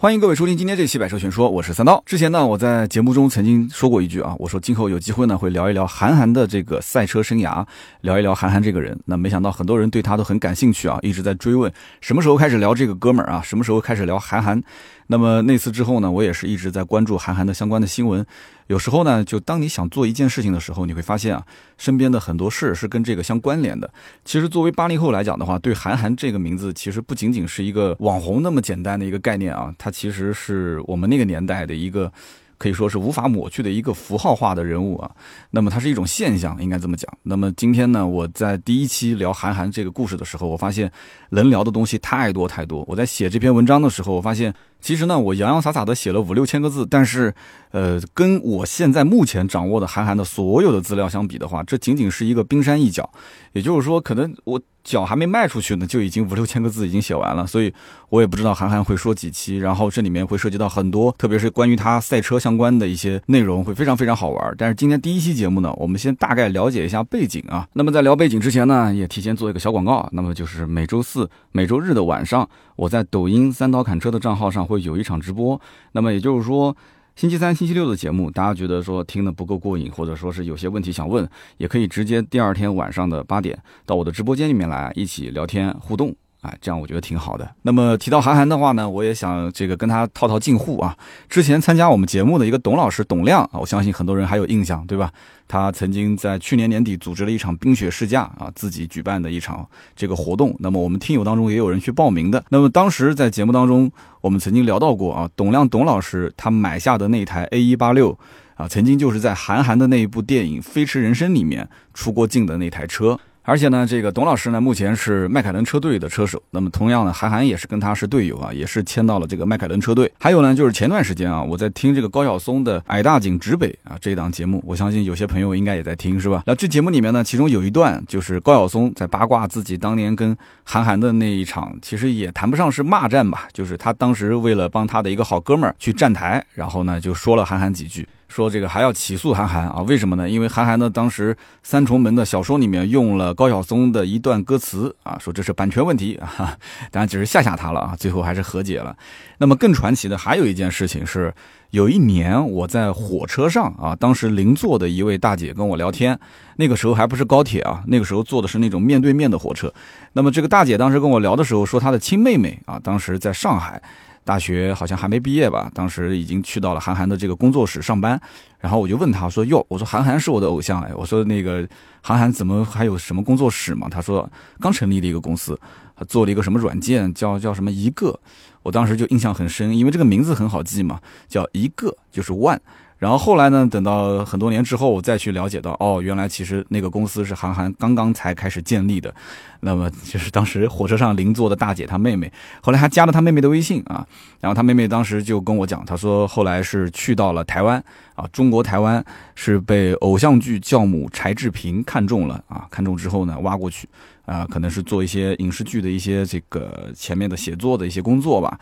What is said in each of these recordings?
欢迎各位收听今天这期《百车全说》，我是三刀。之前呢，我在节目中曾经说过一句啊，我说今后有机会呢会聊一聊韩寒的这个赛车生涯，聊一聊韩寒这个人。那没想到很多人对他都很感兴趣啊，一直在追问什么时候开始聊这个哥们儿啊，什么时候开始聊韩寒。那么那次之后呢，我也是一直在关注韩寒的相关的新闻。有时候呢，就当你想做一件事情的时候，你会发现啊，身边的很多事是跟这个相关联的。其实作为八零后来讲的话，对韩寒这个名字，其实不仅仅是一个网红那么简单的一个概念啊，它其实是我们那个年代的一个。可以说是无法抹去的一个符号化的人物啊，那么它是一种现象，应该这么讲。那么今天呢，我在第一期聊韩寒这个故事的时候，我发现能聊的东西太多太多。我在写这篇文章的时候，我发现其实呢，我洋洋洒洒的写了五六千个字，但是，呃，跟我现在目前掌握的韩寒的所有的资料相比的话，这仅仅是一个冰山一角。也就是说，可能我。脚还没迈出去呢，就已经五六千个字已经写完了，所以我也不知道韩寒会说几期，然后这里面会涉及到很多，特别是关于他赛车相关的一些内容，会非常非常好玩。但是今天第一期节目呢，我们先大概了解一下背景啊。那么在聊背景之前呢，也提前做一个小广告，那么就是每周四、每周日的晚上，我在抖音三刀砍车的账号上会有一场直播。那么也就是说。星期三、星期六的节目，大家觉得说听的不够过瘾，或者说是有些问题想问，也可以直接第二天晚上的八点到我的直播间里面来一起聊天互动。哎，这样我觉得挺好的。那么提到韩寒的话呢，我也想这个跟他套套近乎啊。之前参加我们节目的一个董老师董亮啊，我相信很多人还有印象，对吧？他曾经在去年年底组织了一场冰雪试驾啊，自己举办的一场这个活动。那么我们听友当中也有人去报名的。那么当时在节目当中，我们曾经聊到过啊，董亮董老师他买下的那台 A 一八六啊，曾经就是在韩寒的那一部电影《飞驰人生》里面出过镜的那台车。而且呢，这个董老师呢，目前是迈凯伦车队的车手。那么，同样呢，韩寒也是跟他是队友啊，也是签到了这个迈凯伦车队。还有呢，就是前段时间啊，我在听这个高晓松的《矮大紧直北》啊这一档节目，我相信有些朋友应该也在听，是吧？那这节目里面呢，其中有一段就是高晓松在八卦自己当年跟韩寒的那一场，其实也谈不上是骂战吧，就是他当时为了帮他的一个好哥们儿去站台，然后呢就说了韩寒几句。说这个还要起诉韩寒啊？为什么呢？因为韩寒呢，当时《三重门》的小说里面用了高晓松的一段歌词啊，说这是版权问题啊，当然只是吓吓他了啊，最后还是和解了。那么更传奇的还有一件事情是，有一年我在火车上啊，当时邻座的一位大姐跟我聊天，那个时候还不是高铁啊，那个时候坐的是那种面对面的火车。那么这个大姐当时跟我聊的时候说，她的亲妹妹啊，当时在上海。大学好像还没毕业吧，当时已经去到了韩寒的这个工作室上班，然后我就问他说：“哟，我说韩寒是我的偶像哎，我说那个韩寒怎么还有什么工作室嘛？”他说刚成立的一个公司，做了一个什么软件，叫叫什么一个，我当时就印象很深，因为这个名字很好记嘛，叫一个就是 one。然后后来呢？等到很多年之后，我再去了解到，哦，原来其实那个公司是韩寒刚刚才开始建立的。那么就是当时火车上邻座的大姐她妹妹，后来还加了她妹妹的微信啊。然后她妹妹当时就跟我讲，她说后来是去到了台湾啊，中国台湾是被偶像剧教母柴智屏看中了啊，看中之后呢，挖过去啊，可能是做一些影视剧的一些这个前面的写作的一些工作吧。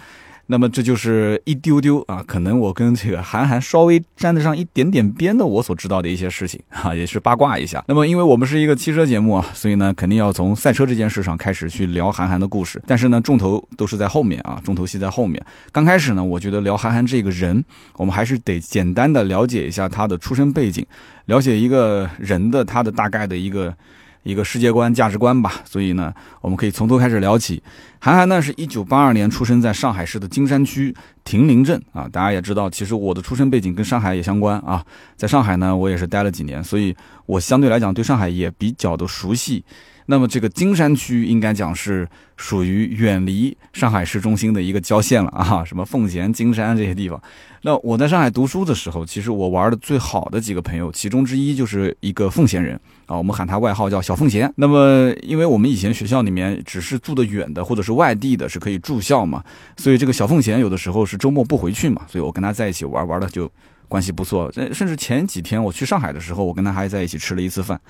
那么这就是一丢丢啊，可能我跟这个韩寒稍微沾得上一点点边的，我所知道的一些事情啊，也是八卦一下。那么因为我们是一个汽车节目啊，所以呢，肯定要从赛车这件事上开始去聊韩寒的故事。但是呢，重头都是在后面啊，重头戏在后面。刚开始呢，我觉得聊韩寒这个人，我们还是得简单的了解一下他的出身背景，了解一个人的他的大概的一个。一个世界观、价值观吧，所以呢，我们可以从头开始聊起。韩寒呢，是一九八二年出生在上海市的金山区亭林镇啊。大家也知道，其实我的出生背景跟上海也相关啊。在上海呢，我也是待了几年，所以我相对来讲对上海也比较的熟悉。那么这个金山区应该讲是属于远离上海市中心的一个郊县了啊，什么奉贤、金山这些地方。那我在上海读书的时候，其实我玩的最好的几个朋友，其中之一就是一个奉贤人啊，我们喊他外号叫小奉贤。那么因为我们以前学校里面只是住得远的或者是外地的，是可以住校嘛，所以这个小奉贤有的时候是周末不回去嘛，所以我跟他在一起玩玩的就。关系不错，甚至前几天我去上海的时候，我跟他还在一起吃了一次饭。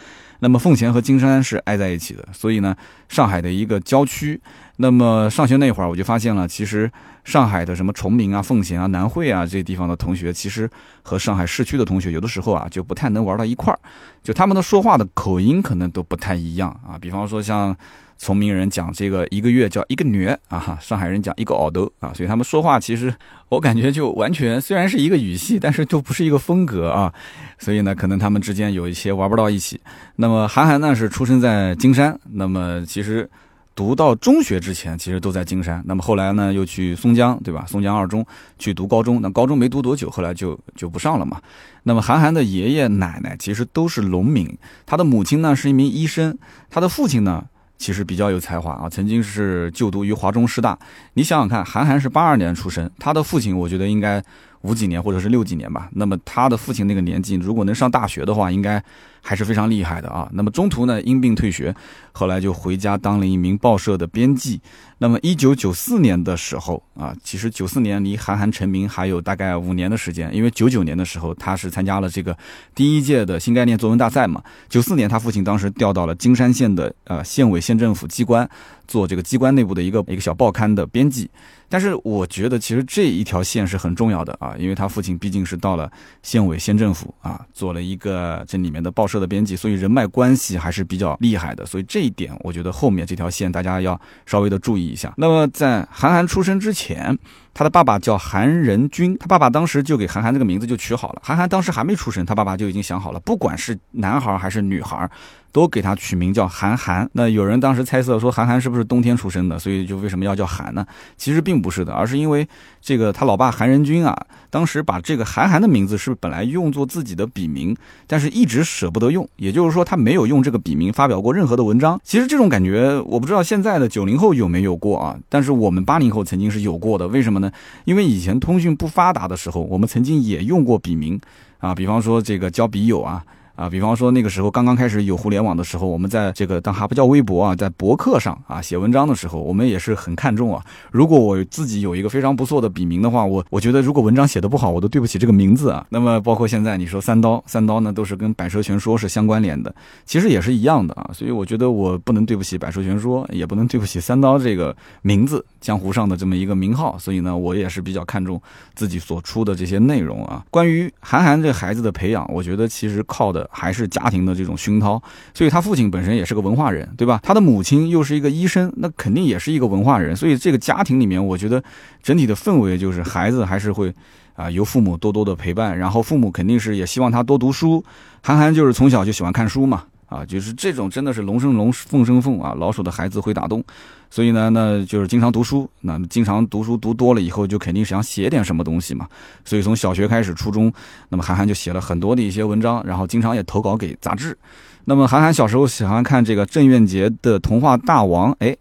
那么奉贤和金山是挨在一起的，所以呢，上海的一个郊区。那么上学那会儿，我就发现了，其实上海的什么崇明啊、奉贤啊、南汇啊这些地方的同学，其实和上海市区的同学有的时候啊就不太能玩到一块儿，就他们的说话的口音可能都不太一样啊。比方说像崇明人讲这个一个月叫一个月啊，上海人讲一个奥斗啊，所以他们说话其实我感觉就完全虽然是一个语系，但是就不是一个风格啊，所以呢，可能他们之间有一些玩不到一起。那么韩寒呢是出生在金山，那么其实。读到中学之前，其实都在金山。那么后来呢，又去松江，对吧？松江二中去读高中。那高中没读多久，后来就就不上了嘛。那么韩寒的爷爷奶奶其实都是农民，他的母亲呢是一名医生，他的父亲呢其实比较有才华啊，曾经是就读于华中师大。你想想看，韩寒是八二年出生，他的父亲我觉得应该五几年或者是六几年吧。那么他的父亲那个年纪，如果能上大学的话，应该。还是非常厉害的啊。那么中途呢，因病退学，后来就回家当了一名报社的编辑。那么一九九四年的时候啊，其实九四年离韩寒成名还有大概五年的时间，因为九九年的时候他是参加了这个第一届的新概念作文大赛嘛。九四年他父亲当时调到了金山县的呃县委县政府机关做这个机关内部的一个一个小报刊的编辑。但是我觉得其实这一条线是很重要的啊，因为他父亲毕竟是到了县委县政府啊，做了一个这里面的报社。的编辑，所以人脉关系还是比较厉害的，所以这一点我觉得后面这条线大家要稍微的注意一下。那么在韩寒出生之前，他的爸爸叫韩仁君，他爸爸当时就给韩寒这个名字就取好了。韩寒当时还没出生，他爸爸就已经想好了，不管是男孩还是女孩。都给他取名叫韩寒。那有人当时猜测说，韩寒是不是冬天出生的？所以就为什么要叫韩呢？其实并不是的，而是因为这个他老爸韩仁君啊，当时把这个韩寒的名字是本来用作自己的笔名，但是一直舍不得用。也就是说，他没有用这个笔名发表过任何的文章。其实这种感觉，我不知道现在的九零后有没有过啊？但是我们八零后曾经是有过的。为什么呢？因为以前通讯不发达的时候，我们曾经也用过笔名啊，比方说这个交笔友啊。啊，比方说那个时候刚刚开始有互联网的时候，我们在这个当还不叫微博啊，在博客上啊写文章的时候，我们也是很看重啊。如果我自己有一个非常不错的笔名的话，我我觉得如果文章写的不好，我都对不起这个名字啊。那么包括现在你说三刀，三刀呢都是跟百蛇全说是相关联的，其实也是一样的啊。所以我觉得我不能对不起百蛇全说，也不能对不起三刀这个名字，江湖上的这么一个名号。所以呢，我也是比较看重自己所出的这些内容啊。关于韩寒这孩子的培养，我觉得其实靠的。还是家庭的这种熏陶，所以他父亲本身也是个文化人，对吧？他的母亲又是一个医生，那肯定也是一个文化人。所以这个家庭里面，我觉得整体的氛围就是孩子还是会啊由父母多多的陪伴，然后父母肯定是也希望他多读书。韩寒就是从小就喜欢看书嘛。啊，就是这种真的是龙生龙，凤生凤啊！老鼠的孩子会打洞，所以呢，那就是经常读书。那经常读书读多了以后，就肯定想写点什么东西嘛。所以从小学开始，初中，那么韩寒就写了很多的一些文章，然后经常也投稿给杂志。那么韩寒小时候喜欢看这个郑渊洁的《童话大王》，哎。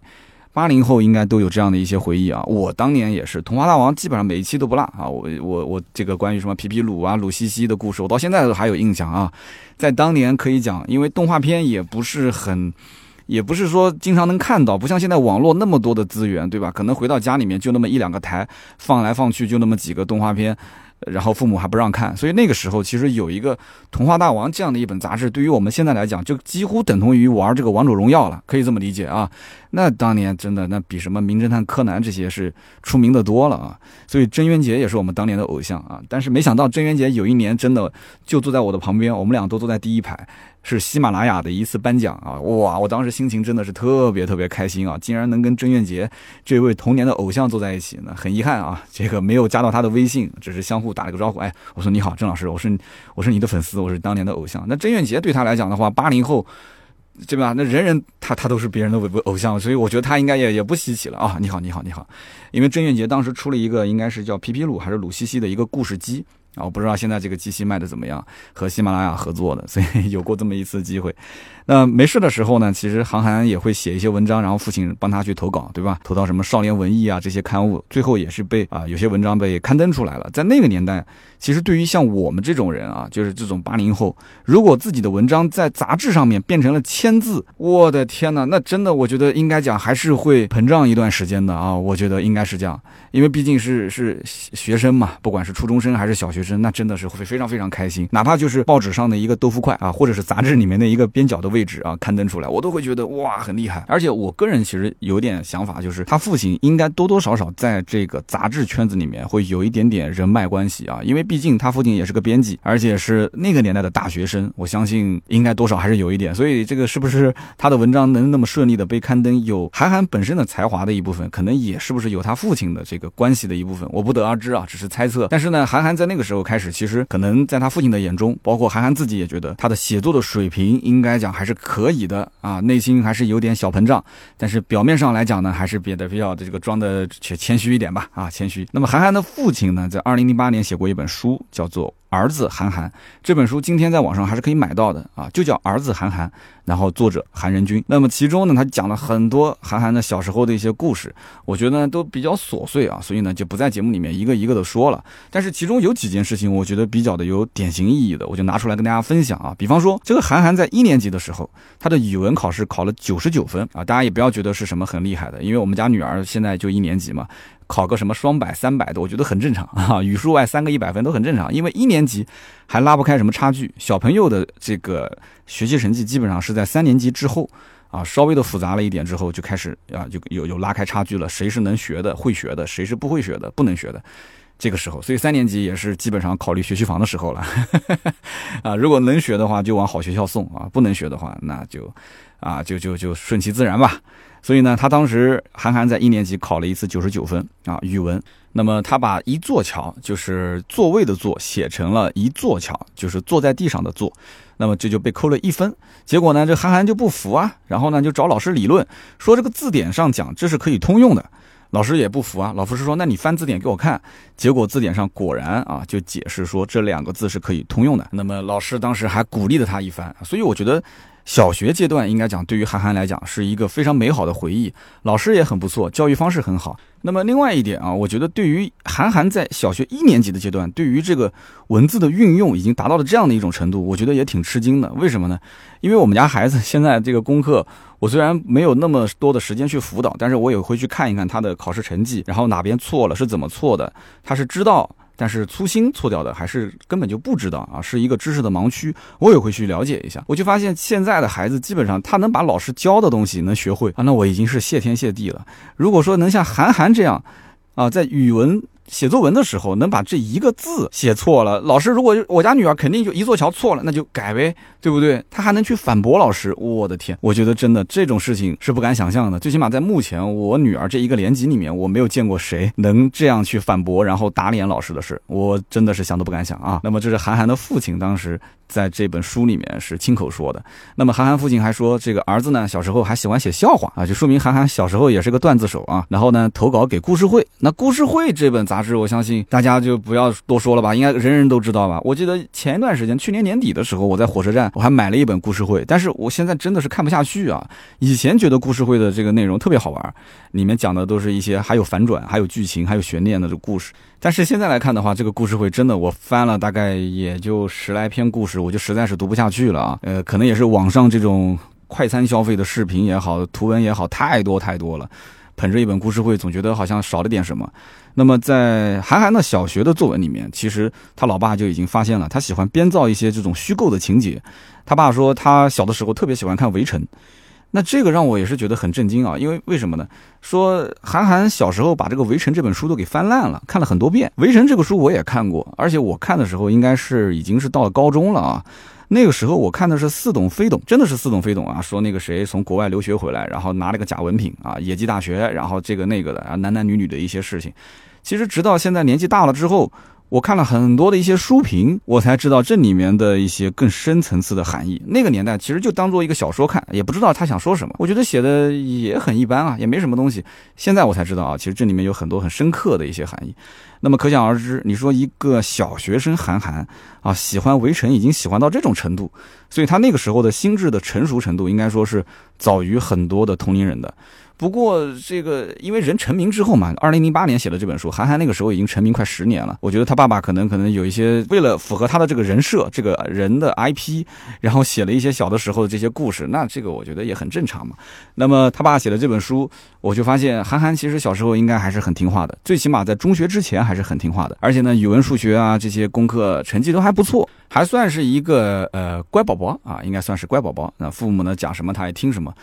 八零后应该都有这样的一些回忆啊，我当年也是《童话大王》，基本上每一期都不落啊。我我我这个关于什么皮皮鲁啊、鲁西西的故事，我到现在都还有印象啊。在当年可以讲，因为动画片也不是很，也不是说经常能看到，不像现在网络那么多的资源，对吧？可能回到家里面就那么一两个台，放来放去就那么几个动画片。然后父母还不让看，所以那个时候其实有一个《童话大王》这样的一本杂志，对于我们现在来讲，就几乎等同于玩这个王者荣耀了，可以这么理解啊。那当年真的那比什么名侦探柯南这些是出名的多了啊。所以郑渊洁也是我们当年的偶像啊。但是没想到郑渊洁有一年真的就坐在我的旁边，我们俩都坐在第一排。是喜马拉雅的一次颁奖啊！哇，我当时心情真的是特别特别开心啊！竟然能跟郑渊洁这位童年的偶像坐在一起呢，很遗憾啊，这个没有加到他的微信，只是相互打了个招呼。哎，我说你好，郑老师，我是我是你的粉丝，我是当年的偶像。那郑渊洁对他来讲的话，八零后，对吧？那人人他他都是别人的偶偶像，所以我觉得他应该也也不稀奇了啊！你好，你好，你好，因为郑渊洁当时出了一个应该是叫皮皮鲁还是鲁西西的一个故事机。啊，我不知道现在这个机器卖的怎么样，和喜马拉雅合作的，所以 有过这么一次机会。那没事的时候呢，其实韩寒也会写一些文章，然后父亲帮他去投稿，对吧？投到什么少年文艺啊这些刊物，最后也是被啊有些文章被刊登出来了。在那个年代，其实对于像我们这种人啊，就是这种八零后，如果自己的文章在杂志上面变成了签字，我的天呐，那真的我觉得应该讲还是会膨胀一段时间的啊。我觉得应该是这样，因为毕竟是是学生嘛，不管是初中生还是小学。那真的是会非常非常开心。哪怕就是报纸上的一个豆腐块啊，或者是杂志里面的一个边角的位置啊，刊登出来，我都会觉得哇很厉害。而且我个人其实有点想法，就是他父亲应该多多少少在这个杂志圈子里面会有一点点人脉关系啊，因为毕竟他父亲也是个编辑，而且是那个年代的大学生，我相信应该多少还是有一点。所以这个是不是他的文章能那么顺利的被刊登，有韩寒本身的才华的一部分，可能也是不是有他父亲的这个关系的一部分，我不得而知啊，只是猜测。但是呢，韩寒在那个时候开始，其实可能在他父亲的眼中，包括韩寒自己也觉得他的写作的水平应该讲还是可以的啊，内心还是有点小膨胀，但是表面上来讲呢，还是变得比较的这个装的谦谦虚一点吧啊，谦虚。那么韩寒的父亲呢，在二零零八年写过一本书，叫做。儿子韩寒这本书今天在网上还是可以买到的啊，就叫儿子韩寒，然后作者韩仁君。那么其中呢，他讲了很多韩寒的小时候的一些故事，我觉得都比较琐碎啊，所以呢就不在节目里面一个一个的说了。但是其中有几件事情，我觉得比较的有典型意义的，我就拿出来跟大家分享啊。比方说，这个韩寒在一年级的时候，他的语文考试考了九十九分啊，大家也不要觉得是什么很厉害的，因为我们家女儿现在就一年级嘛。考个什么双百、三百的，我觉得很正常啊。语数外三个一百分都很正常，因为一年级还拉不开什么差距。小朋友的这个学习成绩基本上是在三年级之后啊，稍微的复杂了一点之后就开始啊，就有有拉开差距了。谁是能学的、会学的，谁是不会学的、不能学的，这个时候，所以三年级也是基本上考虑学区房的时候了 啊。如果能学的话，就往好学校送啊；不能学的话，那就啊，就就就顺其自然吧。所以呢，他当时韩寒在一年级考了一次九十九分啊，语文。那么他把一座桥就是座位的座写成了一座桥，就是坐在地上的坐。那么这就被扣了一分。结果呢，这韩寒就不服啊，然后呢就找老师理论，说这个字典上讲这是可以通用的。老师也不服啊，老师说那你翻字典给我看。结果字典上果然啊就解释说这两个字是可以通用的。那么老师当时还鼓励了他一番。所以我觉得。小学阶段应该讲，对于韩寒来讲是一个非常美好的回忆。老师也很不错，教育方式很好。那么另外一点啊，我觉得对于韩寒在小学一年级的阶段，对于这个文字的运用已经达到了这样的一种程度，我觉得也挺吃惊的。为什么呢？因为我们家孩子现在这个功课，我虽然没有那么多的时间去辅导，但是我也会去看一看他的考试成绩，然后哪边错了是怎么错的，他是知道。但是粗心错掉的还是根本就不知道啊，是一个知识的盲区。我也会去了解一下，我就发现现在的孩子基本上他能把老师教的东西能学会啊，那我已经是谢天谢地了。如果说能像韩寒这样，啊，在语文。写作文的时候能把这一个字写错了，老师如果我家女儿肯定就一座桥错了，那就改呗，对不对？她还能去反驳老师，我的天，我觉得真的这种事情是不敢想象的。最起码在目前我女儿这一个年级里面，我没有见过谁能这样去反驳，然后打脸老师的事，我真的是想都不敢想啊。那么这是韩寒的父亲当时在这本书里面是亲口说的。那么韩寒父亲还说，这个儿子呢小时候还喜欢写笑话啊，就说明韩寒小时候也是个段子手啊。然后呢投稿给故事会，那故事会这本杂。杂志，我相信大家就不要多说了吧，应该人人都知道吧。我记得前一段时间，去年年底的时候，我在火车站，我还买了一本故事会，但是我现在真的是看不下去啊。以前觉得故事会的这个内容特别好玩，里面讲的都是一些还有反转、还有剧情、还有悬念的这故事。但是现在来看的话，这个故事会真的，我翻了大概也就十来篇故事，我就实在是读不下去了啊。呃，可能也是网上这种快餐消费的视频也好，图文也好，太多太多了。捧着一本故事会，总觉得好像少了点什么。那么在韩寒的小学的作文里面，其实他老爸就已经发现了，他喜欢编造一些这种虚构的情节。他爸说他小的时候特别喜欢看《围城》，那这个让我也是觉得很震惊啊！因为为什么呢？说韩寒小时候把这个《围城》这本书都给翻烂了，看了很多遍。《围城》这个书我也看过，而且我看的时候应该是已经是到了高中了啊。那个时候我看的是似懂非懂，真的是似懂非懂啊！说那个谁从国外留学回来，然后拿了个假文凭啊，野鸡大学，然后这个那个的啊，男男女女的一些事情。其实直到现在年纪大了之后。我看了很多的一些书评，我才知道这里面的一些更深层次的含义。那个年代其实就当做一个小说看，也不知道他想说什么。我觉得写的也很一般啊，也没什么东西。现在我才知道啊，其实这里面有很多很深刻的一些含义。那么可想而知，你说一个小学生韩寒啊，喜欢围城已经喜欢到这种程度，所以他那个时候的心智的成熟程度，应该说是早于很多的同龄人的。不过这个，因为人成名之后嘛，二零零八年写的这本书，韩寒那个时候已经成名快十年了。我觉得他爸爸可能可能有一些为了符合他的这个人设，这个人的 IP，然后写了一些小的时候的这些故事。那这个我觉得也很正常嘛。那么他爸写的这本书，我就发现韩寒其实小时候应该还是很听话的，最起码在中学之前还是。很听话的，而且呢，语文、数学啊这些功课成绩都还不错，还算是一个呃乖宝宝啊，应该算是乖宝宝。那父母呢讲什么他也听什么，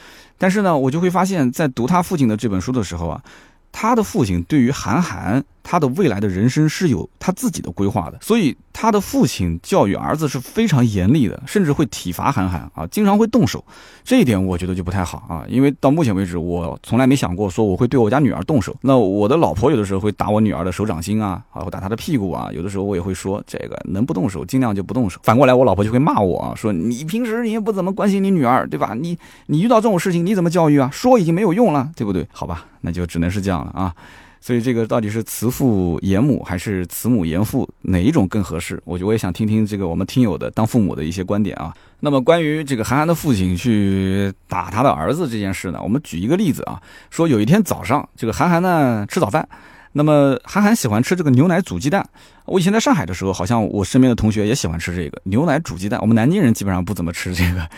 但是呢，我就会发现，在读他父亲的这本书的时候啊。他的父亲对于韩寒他的未来的人生是有他自己的规划的，所以他的父亲教育儿子是非常严厉的，甚至会体罚韩寒啊，经常会动手。这一点我觉得就不太好啊，因为到目前为止，我从来没想过说我会对我家女儿动手。那我的老婆有的时候会打我女儿的手掌心啊，啊，会打她的屁股啊，有的时候我也会说这个能不动手尽量就不动手。反过来，我老婆就会骂我啊，说你平时你也不怎么关心你女儿，对吧？你你遇到这种事情你怎么教育啊？说已经没有用了，对不对？好吧。那就只能是这样了啊，所以这个到底是慈父严母还是慈母严父，哪一种更合适？我我也想听听这个我们听友的当父母的一些观点啊。那么关于这个韩寒的父亲去打他的儿子这件事呢，我们举一个例子啊，说有一天早上，这个韩寒呢吃早饭，那么韩寒喜欢吃这个牛奶煮鸡蛋。我以前在上海的时候，好像我身边的同学也喜欢吃这个牛奶煮鸡蛋。我们南京人基本上不怎么吃这个。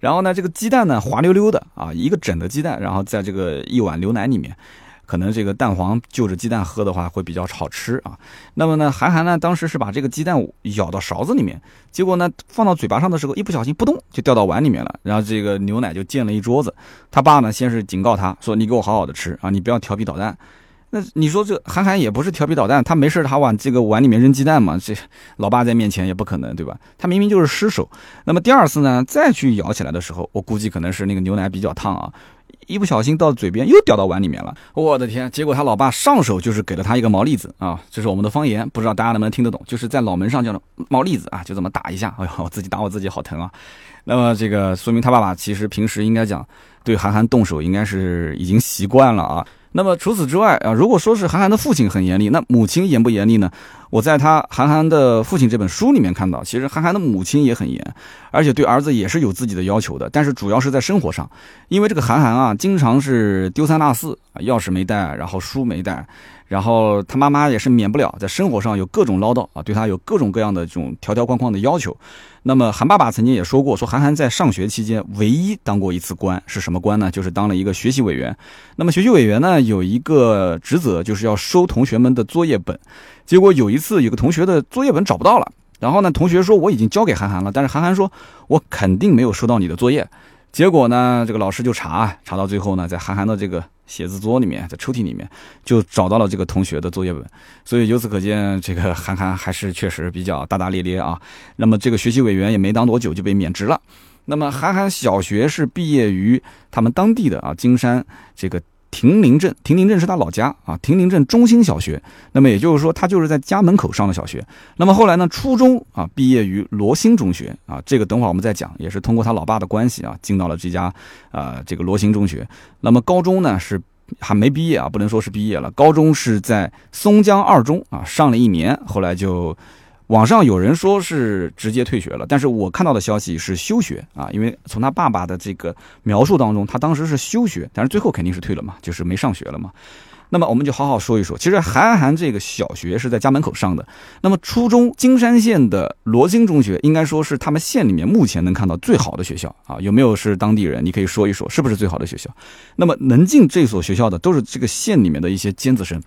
然后呢，这个鸡蛋呢滑溜溜的啊，一个整的鸡蛋，然后在这个一碗牛奶里面，可能这个蛋黄就着鸡蛋喝的话会比较好吃啊。那么呢，韩寒呢当时是把这个鸡蛋舀到勺子里面，结果呢放到嘴巴上的时候一不小心，扑通就掉到碗里面了，然后这个牛奶就溅了一桌子。他爸呢先是警告他说：“你给我好好的吃啊，你不要调皮捣蛋。”那你说这韩寒也不是调皮捣蛋，他没事他往这个碗里面扔鸡蛋嘛？这老爸在面前也不可能，对吧？他明明就是失手。那么第二次呢，再去舀起来的时候，我估计可能是那个牛奶比较烫啊，一不小心到嘴边又掉到碗里面了。我的天！结果他老爸上手就是给了他一个毛栗子啊，这是我们的方言，不知道大家能不能听得懂？就是在脑门上叫毛栗子啊，就这么打一下。哎呦，我自己打我自己好疼啊！那么这个说明他爸爸其实平时应该讲对韩寒动手应该是已经习惯了啊。那么除此之外啊，如果说是韩寒的父亲很严厉，那母亲严不严厉呢？我在他韩寒的父亲这本书里面看到，其实韩寒的母亲也很严，而且对儿子也是有自己的要求的。但是主要是在生活上，因为这个韩寒啊，经常是丢三落四，钥匙没带，然后书没带。然后他妈妈也是免不了在生活上有各种唠叨啊，对他有各种各样的这种条条框框的要求。那么韩爸爸曾经也说过，说韩寒在上学期间唯一当过一次官是什么官呢？就是当了一个学习委员。那么学习委员呢有一个职责就是要收同学们的作业本。结果有一次有个同学的作业本找不到了，然后呢同学说我已经交给韩寒了，但是韩寒说我肯定没有收到你的作业。结果呢这个老师就查，查到最后呢在韩寒的这个。写字桌里面，在抽屉里面就找到了这个同学的作业本，所以由此可见，这个韩寒还是确实比较大大咧咧啊。那么这个学习委员也没当多久就被免职了。那么韩寒小学是毕业于他们当地的啊金山这个。亭林镇，亭林镇是他老家啊。亭林镇中心小学，那么也就是说，他就是在家门口上的小学。那么后来呢，初中啊，毕业于罗兴中学啊。这个等会儿我们再讲，也是通过他老爸的关系啊，进到了这家啊这个罗兴中学。那么高中呢是还没毕业啊，不能说是毕业了。高中是在松江二中啊上了一年，后来就。网上有人说是直接退学了，但是我看到的消息是休学啊，因为从他爸爸的这个描述当中，他当时是休学，但是最后肯定是退了嘛，就是没上学了嘛。那么我们就好好说一说，其实韩寒这个小学是在家门口上的，那么初中金山县的罗京中学应该说是他们县里面目前能看到最好的学校啊，有没有是当地人？你可以说一说是不是最好的学校？那么能进这所学校的都是这个县里面的一些尖子生，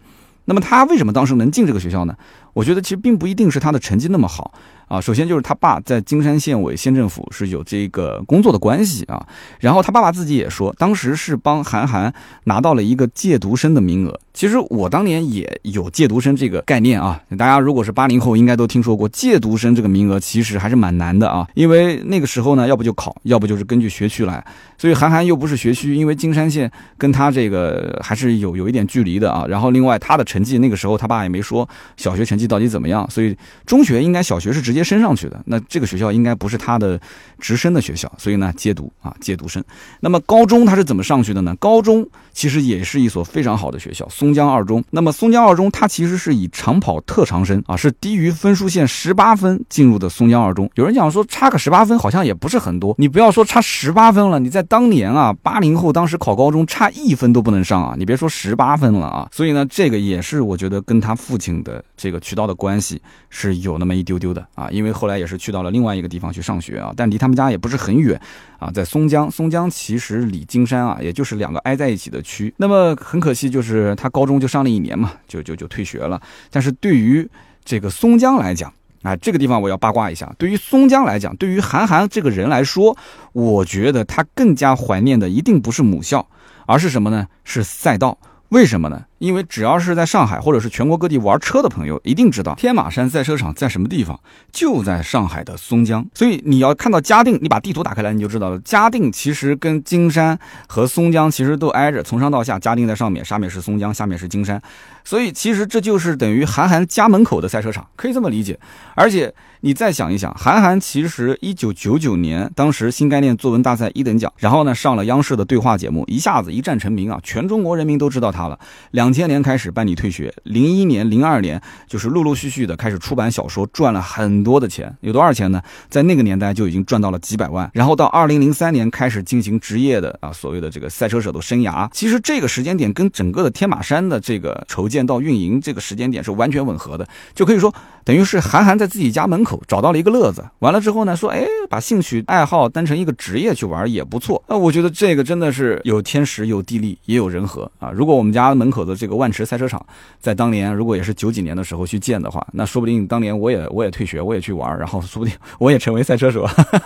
那么他为什么当时能进这个学校呢？我觉得其实并不一定是他的成绩那么好啊。首先就是他爸在金山县委县政府是有这个工作的关系啊。然后他爸爸自己也说，当时是帮韩寒拿到了一个借读生的名额。其实我当年也有借读生这个概念啊。大家如果是八零后，应该都听说过借读生这个名额，其实还是蛮难的啊。因为那个时候呢，要不就考，要不就是根据学区来。所以韩寒又不是学区，因为金山县跟他这个还是有有一点距离的啊。然后另外他的成绩那个时候他爸也没说小学成绩。到底怎么样？所以中学应该小学是直接升上去的，那这个学校应该不是他的直升的学校，所以呢借读啊借读生。那么高中他是怎么上去的呢？高中其实也是一所非常好的学校，松江二中。那么松江二中它其实是以长跑特长生啊，是低于分数线十八分进入的松江二中。有人讲说差个十八分好像也不是很多，你不要说差十八分了，你在当年啊八零后当时考高中差一分都不能上啊，你别说十八分了啊。所以呢这个也是我觉得跟他父亲的这个。渠道的关系是有那么一丢丢的啊，因为后来也是去到了另外一个地方去上学啊，但离他们家也不是很远啊，在松江，松江其实离金山啊，也就是两个挨在一起的区。那么很可惜，就是他高中就上了一年嘛，就就就退学了。但是对于这个松江来讲，啊，这个地方我要八卦一下。对于松江来讲，对于韩寒这个人来说，我觉得他更加怀念的一定不是母校，而是什么呢？是赛道。为什么呢？因为只要是在上海或者是全国各地玩车的朋友，一定知道天马山赛车场在什么地方，就在上海的松江。所以你要看到嘉定，你把地图打开来，你就知道了。嘉定其实跟金山和松江其实都挨着，从上到下，嘉定在上面，上面是松江，下面是金山。所以其实这就是等于韩寒家门口的赛车场，可以这么理解。而且你再想一想，韩寒其实一九九九年当时新概念作文大赛一等奖，然后呢上了央视的对话节目，一下子一战成名啊，全中国人民都知道他了。两两。千年开始办理退学，零一年、零二年就是陆陆续续的开始出版小说，赚了很多的钱。有多少钱呢？在那个年代就已经赚到了几百万。然后到二零零三年开始进行职业的啊，所谓的这个赛车手的生涯。其实这个时间点跟整个的天马山的这个筹建到运营这个时间点是完全吻合的，就可以说等于是韩寒在自己家门口找到了一个乐子。完了之后呢，说哎，把兴趣爱好当成一个职业去玩也不错。那我觉得这个真的是有天时有地利也有人和啊。如果我们家门口的这个。万池赛车场在当年，如果也是九几年的时候去建的话，那说不定当年我也我也退学，我也去玩，然后说不定我也成为赛车手，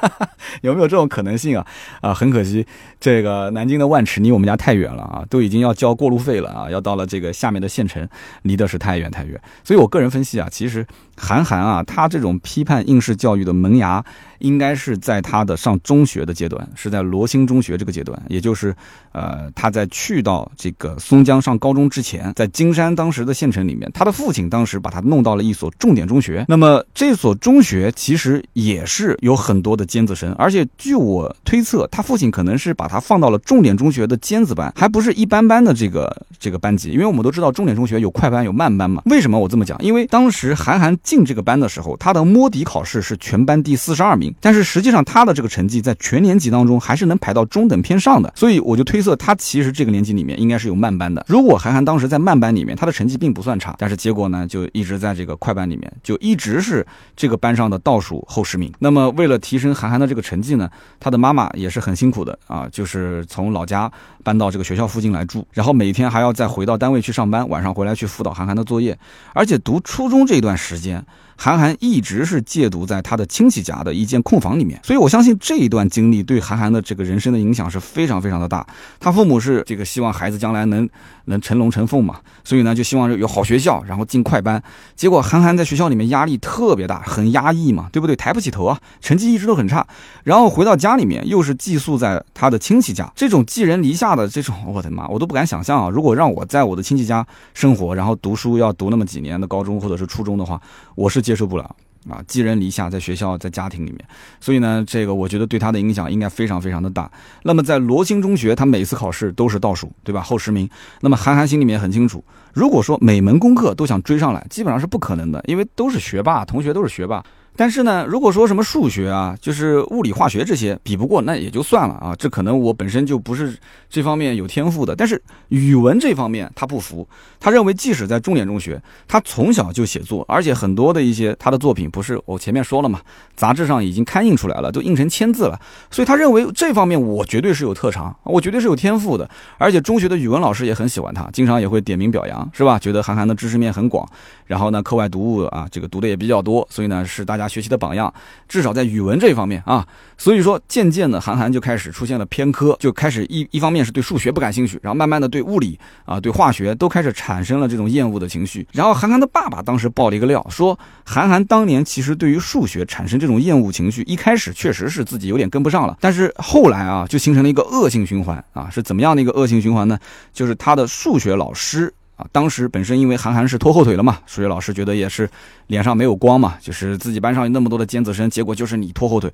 有没有这种可能性啊？啊，很可惜，这个南京的万池离我们家太远了啊，都已经要交过路费了啊，要到了这个下面的县城，离的是太远太远。所以我个人分析啊，其实韩寒啊，他这种批判应试教育的萌芽。应该是在他的上中学的阶段，是在罗兴中学这个阶段，也就是，呃，他在去到这个松江上高中之前，在金山当时的县城里面，他的父亲当时把他弄到了一所重点中学。那么这所中学其实也是有很多的尖子生，而且据我推测，他父亲可能是把他放到了重点中学的尖子班，还不是一般般的这个这个班级。因为我们都知道重点中学有快班有慢班嘛。为什么我这么讲？因为当时韩寒进这个班的时候，他的摸底考试是全班第四十二名。但是实际上，他的这个成绩在全年级当中还是能排到中等偏上的，所以我就推他其实这个年级里面应该是有慢班的。如果韩寒当时在慢班里面，他的成绩并不算差，但是结果呢，就一直在这个快班里面，就一直是这个班上的倒数后十名。那么为了提升韩寒的这个成绩呢，他的妈妈也是很辛苦的啊，就是从老家搬到这个学校附近来住，然后每天还要再回到单位去上班，晚上回来去辅导韩寒的作业，而且读初中这段时间。韩寒一直是戒毒在他的亲戚家的一间空房里面，所以我相信这一段经历对韩寒的这个人生的影响是非常非常的大。他父母是这个希望孩子将来能能成龙成凤嘛，所以呢就希望有好学校，然后进快班。结果韩寒在学校里面压力特别大，很压抑嘛，对不对？抬不起头啊，成绩一直都很差。然后回到家里面又是寄宿在他的亲戚家，这种寄人篱下的这种，我的妈，我都不敢想象啊！如果让我在我的亲戚家生活，然后读书要读那么几年的高中或者是初中的话，我是。接受不了啊，寄人篱下，在学校，在家庭里面，所以呢，这个我觉得对他的影响应该非常非常的大。那么在罗星中学，他每次考试都是倒数，对吧？后十名。那么韩寒心里面很清楚，如果说每门功课都想追上来，基本上是不可能的，因为都是学霸，同学都是学霸。但是呢，如果说什么数学啊，就是物理、化学这些比不过，那也就算了啊。这可能我本身就不是这方面有天赋的。但是语文这方面他不服，他认为即使在重点中学，他从小就写作，而且很多的一些他的作品不是我前面说了嘛，杂志上已经刊印出来了，都印成签字了。所以他认为这方面我绝对是有特长，我绝对是有天赋的。而且中学的语文老师也很喜欢他，经常也会点名表扬，是吧？觉得韩寒的知识面很广，然后呢，课外读物啊，这个读的也比较多，所以呢，是大家。学习的榜样，至少在语文这一方面啊，所以说渐渐的，韩寒就开始出现了偏科，就开始一一方面是对数学不感兴趣，然后慢慢的对物理啊、对化学都开始产生了这种厌恶的情绪。然后韩寒的爸爸当时爆了一个料，说韩寒当年其实对于数学产生这种厌恶情绪，一开始确实是自己有点跟不上了，但是后来啊，就形成了一个恶性循环啊，是怎么样的一个恶性循环呢？就是他的数学老师。啊，当时本身因为韩寒是拖后腿了嘛，数学老师觉得也是脸上没有光嘛，就是自己班上有那么多的尖子生，结果就是你拖后腿。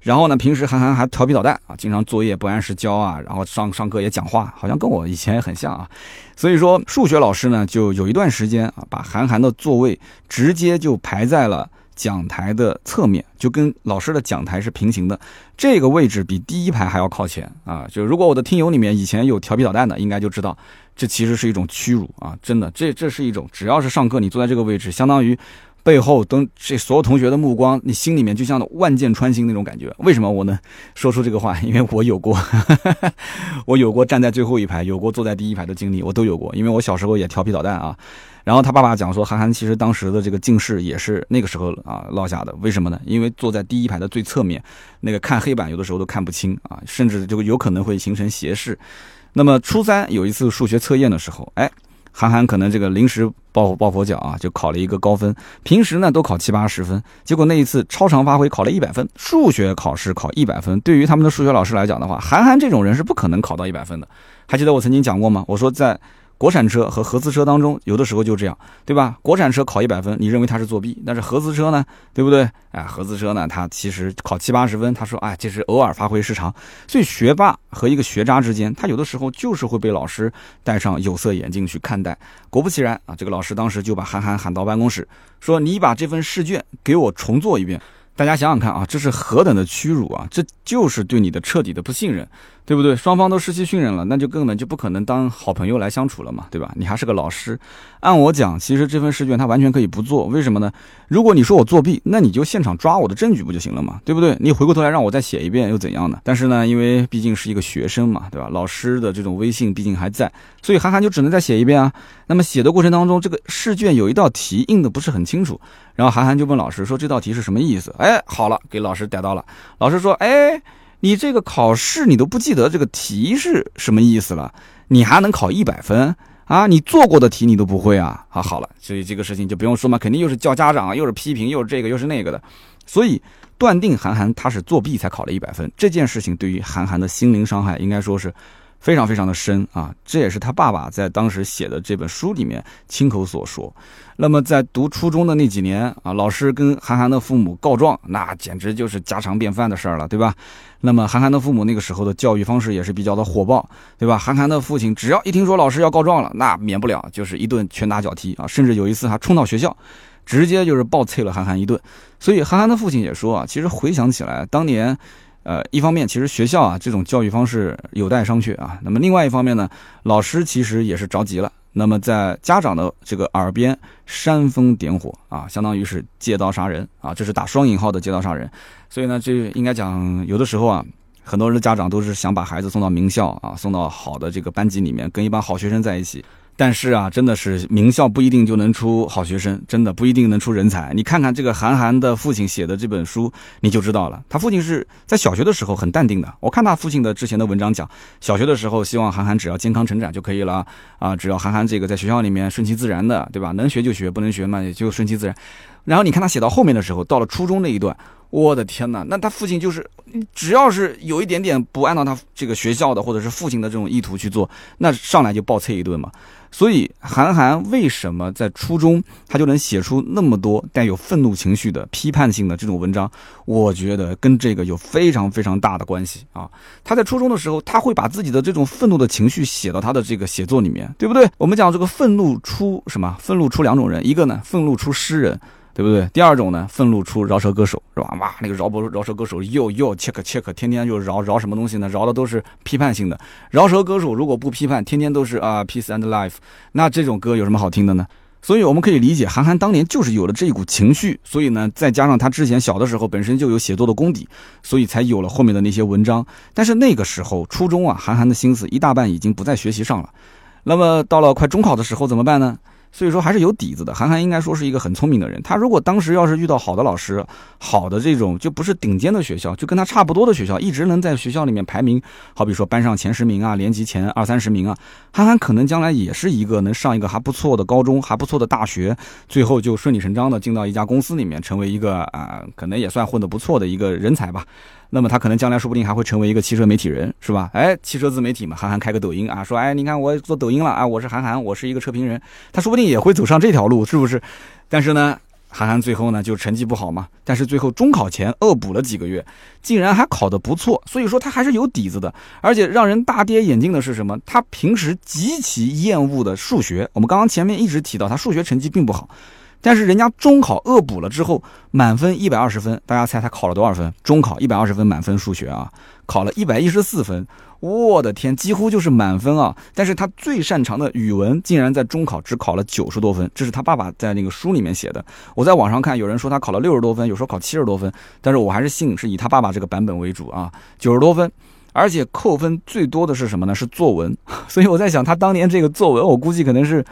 然后呢，平时韩寒还调皮捣蛋啊，经常作业不按时交啊，然后上上课也讲话，好像跟我以前也很像啊。所以说，数学老师呢，就有一段时间啊，把韩寒的座位直接就排在了。讲台的侧面就跟老师的讲台是平行的，这个位置比第一排还要靠前啊！就如果我的听友里面以前有调皮捣蛋的，应该就知道这其实是一种屈辱啊！真的，这这是一种，只要是上课你坐在这个位置，相当于背后等这所有同学的目光，你心里面就像万箭穿心那种感觉。为什么我能说出这个话？因为我有过，我有过站在最后一排，有过坐在第一排的经历，我都有过。因为我小时候也调皮捣蛋啊。然后他爸爸讲说，韩寒其实当时的这个近视也是那个时候啊落下的。为什么呢？因为坐在第一排的最侧面，那个看黑板有的时候都看不清啊，甚至就有可能会形成斜视。那么初三有一次数学测验的时候，哎，韩寒可能这个临时抱抱佛脚啊，就考了一个高分。平时呢都考七八十分，结果那一次超常发挥考了一百分。数学考试考一百分，对于他们的数学老师来讲的话，韩寒这种人是不可能考到一百分的。还记得我曾经讲过吗？我说在。国产车和合资车当中，有的时候就这样，对吧？国产车考一百分，你认为他是作弊，但是合资车呢，对不对？哎，合资车呢，他其实考七八十分，他说，哎，这是偶尔发挥失常。所以学霸和一个学渣之间，他有的时候就是会被老师戴上有色眼镜去看待。果不其然啊，这个老师当时就把韩寒喊到办公室，说：“你把这份试卷给我重做一遍。”大家想想看啊，这是何等的屈辱啊！这就是对你的彻底的不信任。对不对？双方都失去信任了，那就根本就不可能当好朋友来相处了嘛，对吧？你还是个老师，按我讲，其实这份试卷他完全可以不做，为什么呢？如果你说我作弊，那你就现场抓我的证据不就行了嘛，对不对？你回过头来让我再写一遍又怎样呢？但是呢，因为毕竟是一个学生嘛，对吧？老师的这种威信毕竟还在，所以韩寒就只能再写一遍啊。那么写的过程当中，这个试卷有一道题印的不是很清楚，然后韩寒就问老师说这道题是什么意思？哎，好了，给老师逮到了。老师说，哎。你这个考试你都不记得这个题是什么意思了，你还能考一百分啊？你做过的题你都不会啊？啊，好了，所以这个事情就不用说嘛，肯定又是叫家长，又是批评，又是这个又是那个的，所以断定韩寒他是作弊才考了一百分。这件事情对于韩寒的心灵伤害应该说是。非常非常的深啊，这也是他爸爸在当时写的这本书里面亲口所说。那么在读初中的那几年啊，老师跟韩寒的父母告状，那简直就是家常便饭的事儿了，对吧？那么韩寒的父母那个时候的教育方式也是比较的火爆，对吧？韩寒的父亲只要一听说老师要告状了，那免不了就是一顿拳打脚踢啊，甚至有一次还冲到学校，直接就是暴啐了韩寒一顿。所以韩寒的父亲也说啊，其实回想起来，当年。呃，一方面其实学校啊这种教育方式有待商榷啊。那么另外一方面呢，老师其实也是着急了。那么在家长的这个耳边煽风点火啊，相当于是借刀杀人啊，这是打双引号的借刀杀人。所以呢，这应该讲有的时候啊，很多人的家长都是想把孩子送到名校啊，送到好的这个班级里面，跟一帮好学生在一起。但是啊，真的是名校不一定就能出好学生，真的不一定能出人才。你看看这个韩寒的父亲写的这本书，你就知道了。他父亲是在小学的时候很淡定的。我看他父亲的之前的文章讲，小学的时候希望韩寒只要健康成长就可以了啊，只要韩寒这个在学校里面顺其自然的，对吧？能学就学，不能学嘛也就顺其自然。然后你看他写到后面的时候，到了初中那一段。我的天哪！那他父亲就是，只要是有一点点不按照他这个学校的或者是父亲的这种意图去做，那上来就暴啐一顿嘛。所以韩寒为什么在初中他就能写出那么多带有愤怒情绪的批判性的这种文章？我觉得跟这个有非常非常大的关系啊。他在初中的时候，他会把自己的这种愤怒的情绪写到他的这个写作里面，对不对？我们讲这个愤怒出什么？愤怒出两种人，一个呢，愤怒出诗人。对不对？第二种呢，愤怒出饶舌歌手是吧？哇，那个饶不饶舌歌手又又切克切克，天天就饶饶什么东西呢？饶的都是批判性的。饶舌歌手如果不批判，天天都是啊 peace and life，那这种歌有什么好听的呢？所以我们可以理解，韩寒当年就是有了这一股情绪，所以呢，再加上他之前小的时候本身就有写作的功底，所以才有了后面的那些文章。但是那个时候初中啊，韩寒的心思一大半已经不在学习上了。那么到了快中考的时候怎么办呢？所以说还是有底子的，韩寒应该说是一个很聪明的人。他如果当时要是遇到好的老师，好的这种就不是顶尖的学校，就跟他差不多的学校，一直能在学校里面排名，好比说班上前十名啊，年级前二三十名啊，韩寒可能将来也是一个能上一个还不错的高中，还不错的大学，最后就顺理成章的进到一家公司里面，成为一个啊，可能也算混得不错的一个人才吧。那么他可能将来说不定还会成为一个汽车媒体人，是吧？哎，汽车自媒体嘛，韩寒开个抖音啊，说哎，你看我做抖音了啊，我是韩寒，我是一个车评人，他说不定也会走上这条路，是不是？但是呢，韩寒最后呢就成绩不好嘛，但是最后中考前恶补了几个月，竟然还考得不错，所以说他还是有底子的。而且让人大跌眼镜的是什么？他平时极其厌恶的数学，我们刚刚前面一直提到他数学成绩并不好。但是人家中考恶补了之后，满分一百二十分，大家猜他考了多少分？中考一百二十分满分数学啊，考了一百一十四分。我的天，几乎就是满分啊！但是他最擅长的语文竟然在中考只考了九十多分，这是他爸爸在那个书里面写的。我在网上看，有人说他考了六十多分，有时候考七十多分，但是我还是信是以他爸爸这个版本为主啊，九十多分，而且扣分最多的是什么呢？是作文。所以我在想，他当年这个作文，我估计可能是。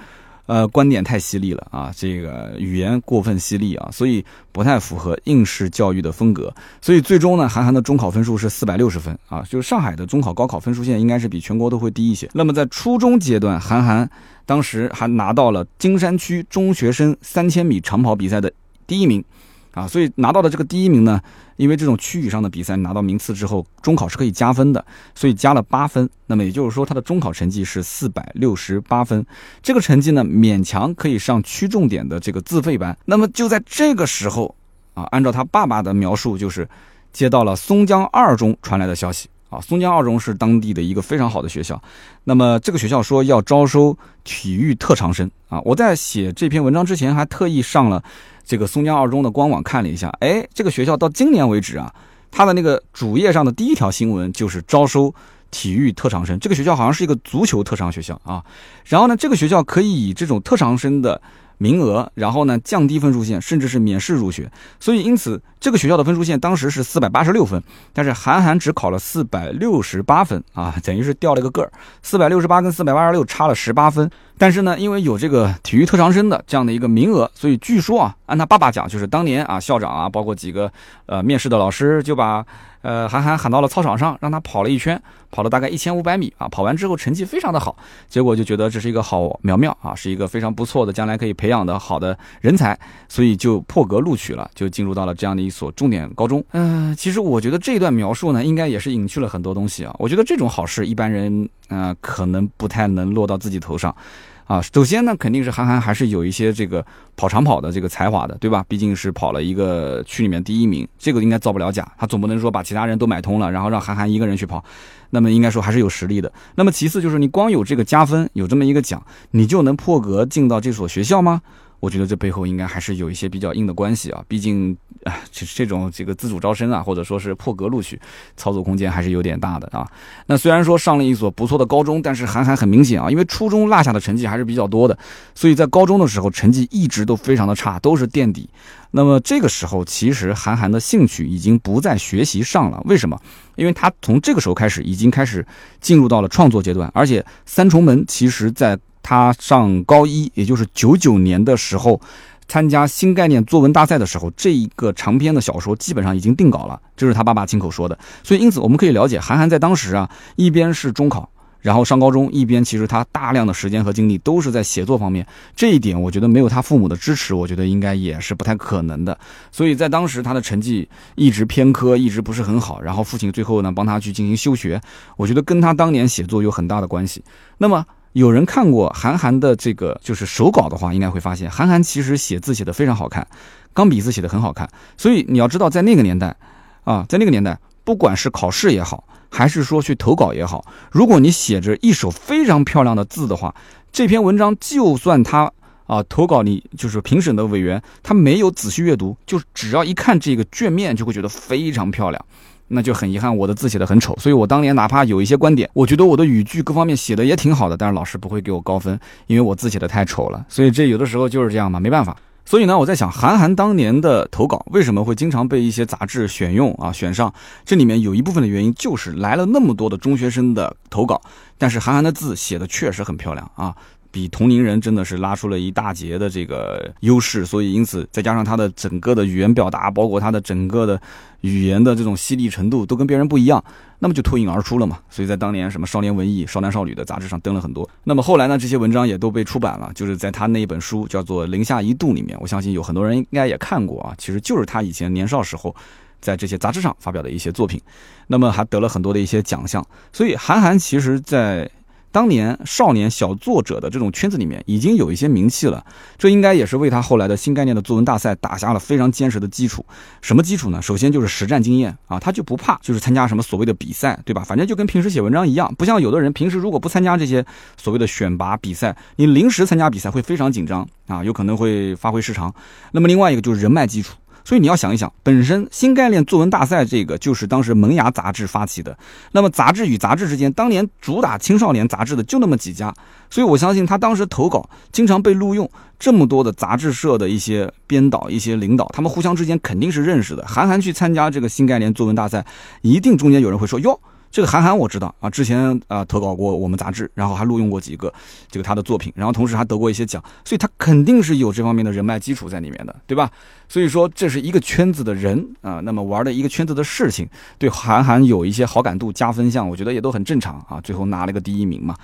呃，观点太犀利了啊，这个语言过分犀利啊，所以不太符合应试教育的风格。所以最终呢，韩寒的中考分数是四百六十分啊，就是上海的中考高考分数线应该是比全国都会低一些。那么在初中阶段，韩寒当时还拿到了金山区中学生三千米长跑比赛的第一名。啊，所以拿到的这个第一名呢，因为这种区域上的比赛拿到名次之后，中考是可以加分的，所以加了八分。那么也就是说，他的中考成绩是四百六十八分，这个成绩呢，勉强可以上区重点的这个自费班。那么就在这个时候，啊，按照他爸爸的描述，就是接到了松江二中传来的消息。啊，松江二中是当地的一个非常好的学校，那么这个学校说要招收体育特长生啊。我在写这篇文章之前，还特意上了这个松江二中的官网看了一下，哎，这个学校到今年为止啊，它的那个主页上的第一条新闻就是招收体育特长生。这个学校好像是一个足球特长学校啊，然后呢，这个学校可以以这种特长生的。名额，然后呢，降低分数线，甚至是免试入学。所以，因此这个学校的分数线当时是四百八十六分，但是韩寒只考了四百六十八分啊，等于是掉了个个儿。四百六十八跟四百八十六差了十八分。但是呢，因为有这个体育特长生的这样的一个名额，所以据说啊，按他爸爸讲，就是当年啊，校长啊，包括几个呃面试的老师就把。呃，韩寒喊到了操场上，让他跑了一圈，跑了大概一千五百米啊。跑完之后成绩非常的好，结果就觉得这是一个好苗苗啊，是一个非常不错的将来可以培养的好的人才，所以就破格录取了，就进入到了这样的一所重点高中。嗯，其实我觉得这段描述呢，应该也是隐去了很多东西啊。我觉得这种好事一般人啊，可能不太能落到自己头上。啊，首先呢，肯定是韩寒还是有一些这个跑长跑的这个才华的，对吧？毕竟是跑了一个区里面第一名，这个应该造不了假。他总不能说把其他人都买通了，然后让韩寒一个人去跑，那么应该说还是有实力的。那么其次就是你光有这个加分，有这么一个奖，你就能破格进到这所学校吗？我觉得这背后应该还是有一些比较硬的关系啊，毕竟啊，这这种这个自主招生啊，或者说是破格录取，操作空间还是有点大的啊。那虽然说上了一所不错的高中，但是韩寒很明显啊，因为初中落下的成绩还是比较多的，所以在高中的时候成绩一直都非常的差，都是垫底。那么这个时候，其实韩寒的兴趣已经不在学习上了，为什么？因为他从这个时候开始，已经开始进入到了创作阶段，而且三重门其实在。他上高一，也就是九九年的时候，参加新概念作文大赛的时候，这一个长篇的小说基本上已经定稿了，这是他爸爸亲口说的。所以，因此我们可以了解，韩寒在当时啊，一边是中考，然后上高中，一边其实他大量的时间和精力都是在写作方面。这一点，我觉得没有他父母的支持，我觉得应该也是不太可能的。所以在当时，他的成绩一直偏科，一直不是很好。然后父亲最后呢，帮他去进行休学，我觉得跟他当年写作有很大的关系。那么。有人看过韩寒的这个就是手稿的话，应该会发现韩寒其实写字写得非常好看，钢笔字写得很好看。所以你要知道，在那个年代，啊，在那个年代，不管是考试也好，还是说去投稿也好，如果你写着一手非常漂亮的字的话，这篇文章就算他啊投稿你就是评审的委员，他没有仔细阅读，就只要一看这个卷面，就会觉得非常漂亮。那就很遗憾，我的字写的很丑，所以我当年哪怕有一些观点，我觉得我的语句各方面写的也挺好的，但是老师不会给我高分，因为我字写的太丑了。所以这有的时候就是这样嘛，没办法。所以呢，我在想，韩寒当年的投稿为什么会经常被一些杂志选用啊，选上？这里面有一部分的原因就是来了那么多的中学生的投稿，但是韩寒的字写的确实很漂亮啊。比同龄人真的是拉出了一大截的这个优势，所以因此再加上他的整个的语言表达，包括他的整个的语言的这种犀利程度，都跟别人不一样，那么就脱颖而出了嘛。所以在当年什么少年文艺、少男少女的杂志上登了很多。那么后来呢，这些文章也都被出版了，就是在他那一本书叫做《零下一度》里面，我相信有很多人应该也看过啊。其实就是他以前年少时候在这些杂志上发表的一些作品，那么还得了很多的一些奖项。所以韩寒其实，在当年少年小作者的这种圈子里面已经有一些名气了，这应该也是为他后来的新概念的作文大赛打下了非常坚实的基础。什么基础呢？首先就是实战经验啊，他就不怕就是参加什么所谓的比赛，对吧？反正就跟平时写文章一样，不像有的人平时如果不参加这些所谓的选拔比赛，你临时参加比赛会非常紧张啊，有可能会发挥失常。那么另外一个就是人脉基础。所以你要想一想，本身新概念作文大赛这个就是当时萌芽杂志发起的，那么杂志与杂志之间，当年主打青少年杂志的就那么几家，所以我相信他当时投稿经常被录用，这么多的杂志社的一些编导、一些领导，他们互相之间肯定是认识的。韩寒去参加这个新概念作文大赛，一定中间有人会说哟。这个韩寒我知道啊，之前啊投稿过我们杂志，然后还录用过几个这个他的作品，然后同时还得过一些奖，所以他肯定是有这方面的人脉基础在里面的，对吧？所以说这是一个圈子的人啊，那么玩的一个圈子的事情，对韩寒有一些好感度加分项，我觉得也都很正常啊。最后拿了个第一名嘛。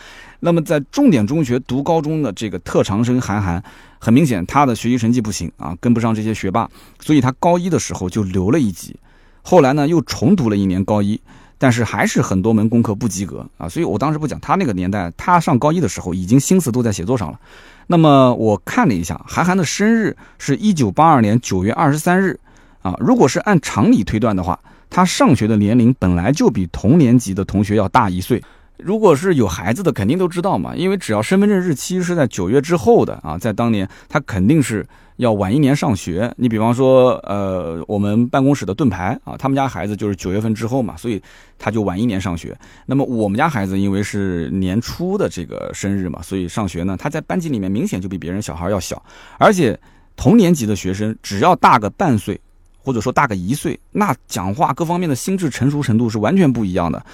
那么在重点中学读高中的这个特长生韩寒，很明显他的学习成绩不行啊，跟不上这些学霸，所以他高一的时候就留了一级，后来呢又重读了一年高一。但是还是很多门功课不及格啊，所以我当时不讲他那个年代，他上高一的时候已经心思都在写作上了。那么我看了一下，韩寒的生日是一九八二年九月二十三日啊。如果是按常理推断的话，他上学的年龄本来就比同年级的同学要大一岁。如果是有孩子的，肯定都知道嘛，因为只要身份证日期是在九月之后的啊，在当年他肯定是。要晚一年上学，你比方说，呃，我们办公室的盾牌啊，他们家孩子就是九月份之后嘛，所以他就晚一年上学。那么我们家孩子因为是年初的这个生日嘛，所以上学呢，他在班级里面明显就比别人小孩要小，而且同年级的学生只要大个半岁，或者说大个一岁，那讲话各方面的心智成熟程度是完全不一样的。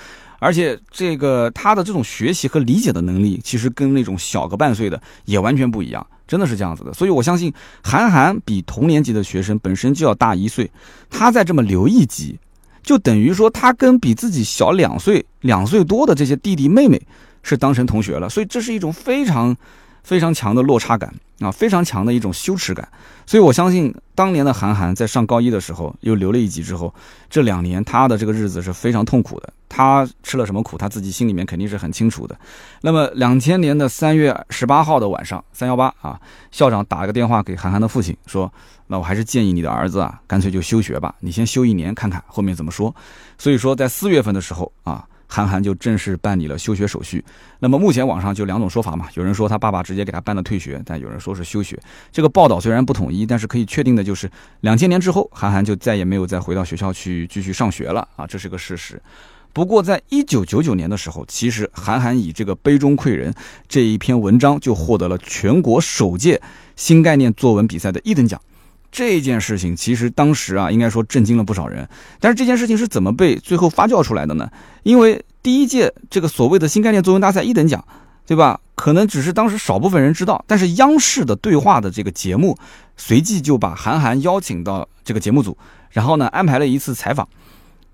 而且这个他的这种学习和理解的能力，其实跟那种小个半岁的也完全不一样，真的是这样子的。所以我相信韩寒比同年级的学生本身就要大一岁，他再这么留一级，就等于说他跟比自己小两岁、两岁多的这些弟弟妹妹是当成同学了。所以这是一种非常。非常强的落差感啊，非常强的一种羞耻感，所以我相信当年的韩寒在上高一的时候又留了一级之后，这两年他的这个日子是非常痛苦的。他吃了什么苦，他自己心里面肯定是很清楚的。那么两千年的三月十八号的晚上，三幺八啊，校长打了个电话给韩寒的父亲，说：“那我还是建议你的儿子啊，干脆就休学吧，你先休一年看看后面怎么说。”所以说在四月份的时候啊。韩寒就正式办理了休学手续。那么目前网上就两种说法嘛，有人说他爸爸直接给他办了退学，但有人说是休学。这个报道虽然不统一，但是可以确定的就是，两千年之后，韩寒就再也没有再回到学校去继续上学了啊，这是个事实。不过在一九九九年的时候，其实韩寒以这个杯中窥人这一篇文章就获得了全国首届新概念作文比赛的一等奖。这件事情其实当时啊，应该说震惊了不少人。但是这件事情是怎么被最后发酵出来的呢？因为第一届这个所谓的新概念作文大赛一等奖，对吧？可能只是当时少部分人知道。但是央视的对话的这个节目，随即就把韩寒邀请到这个节目组，然后呢安排了一次采访，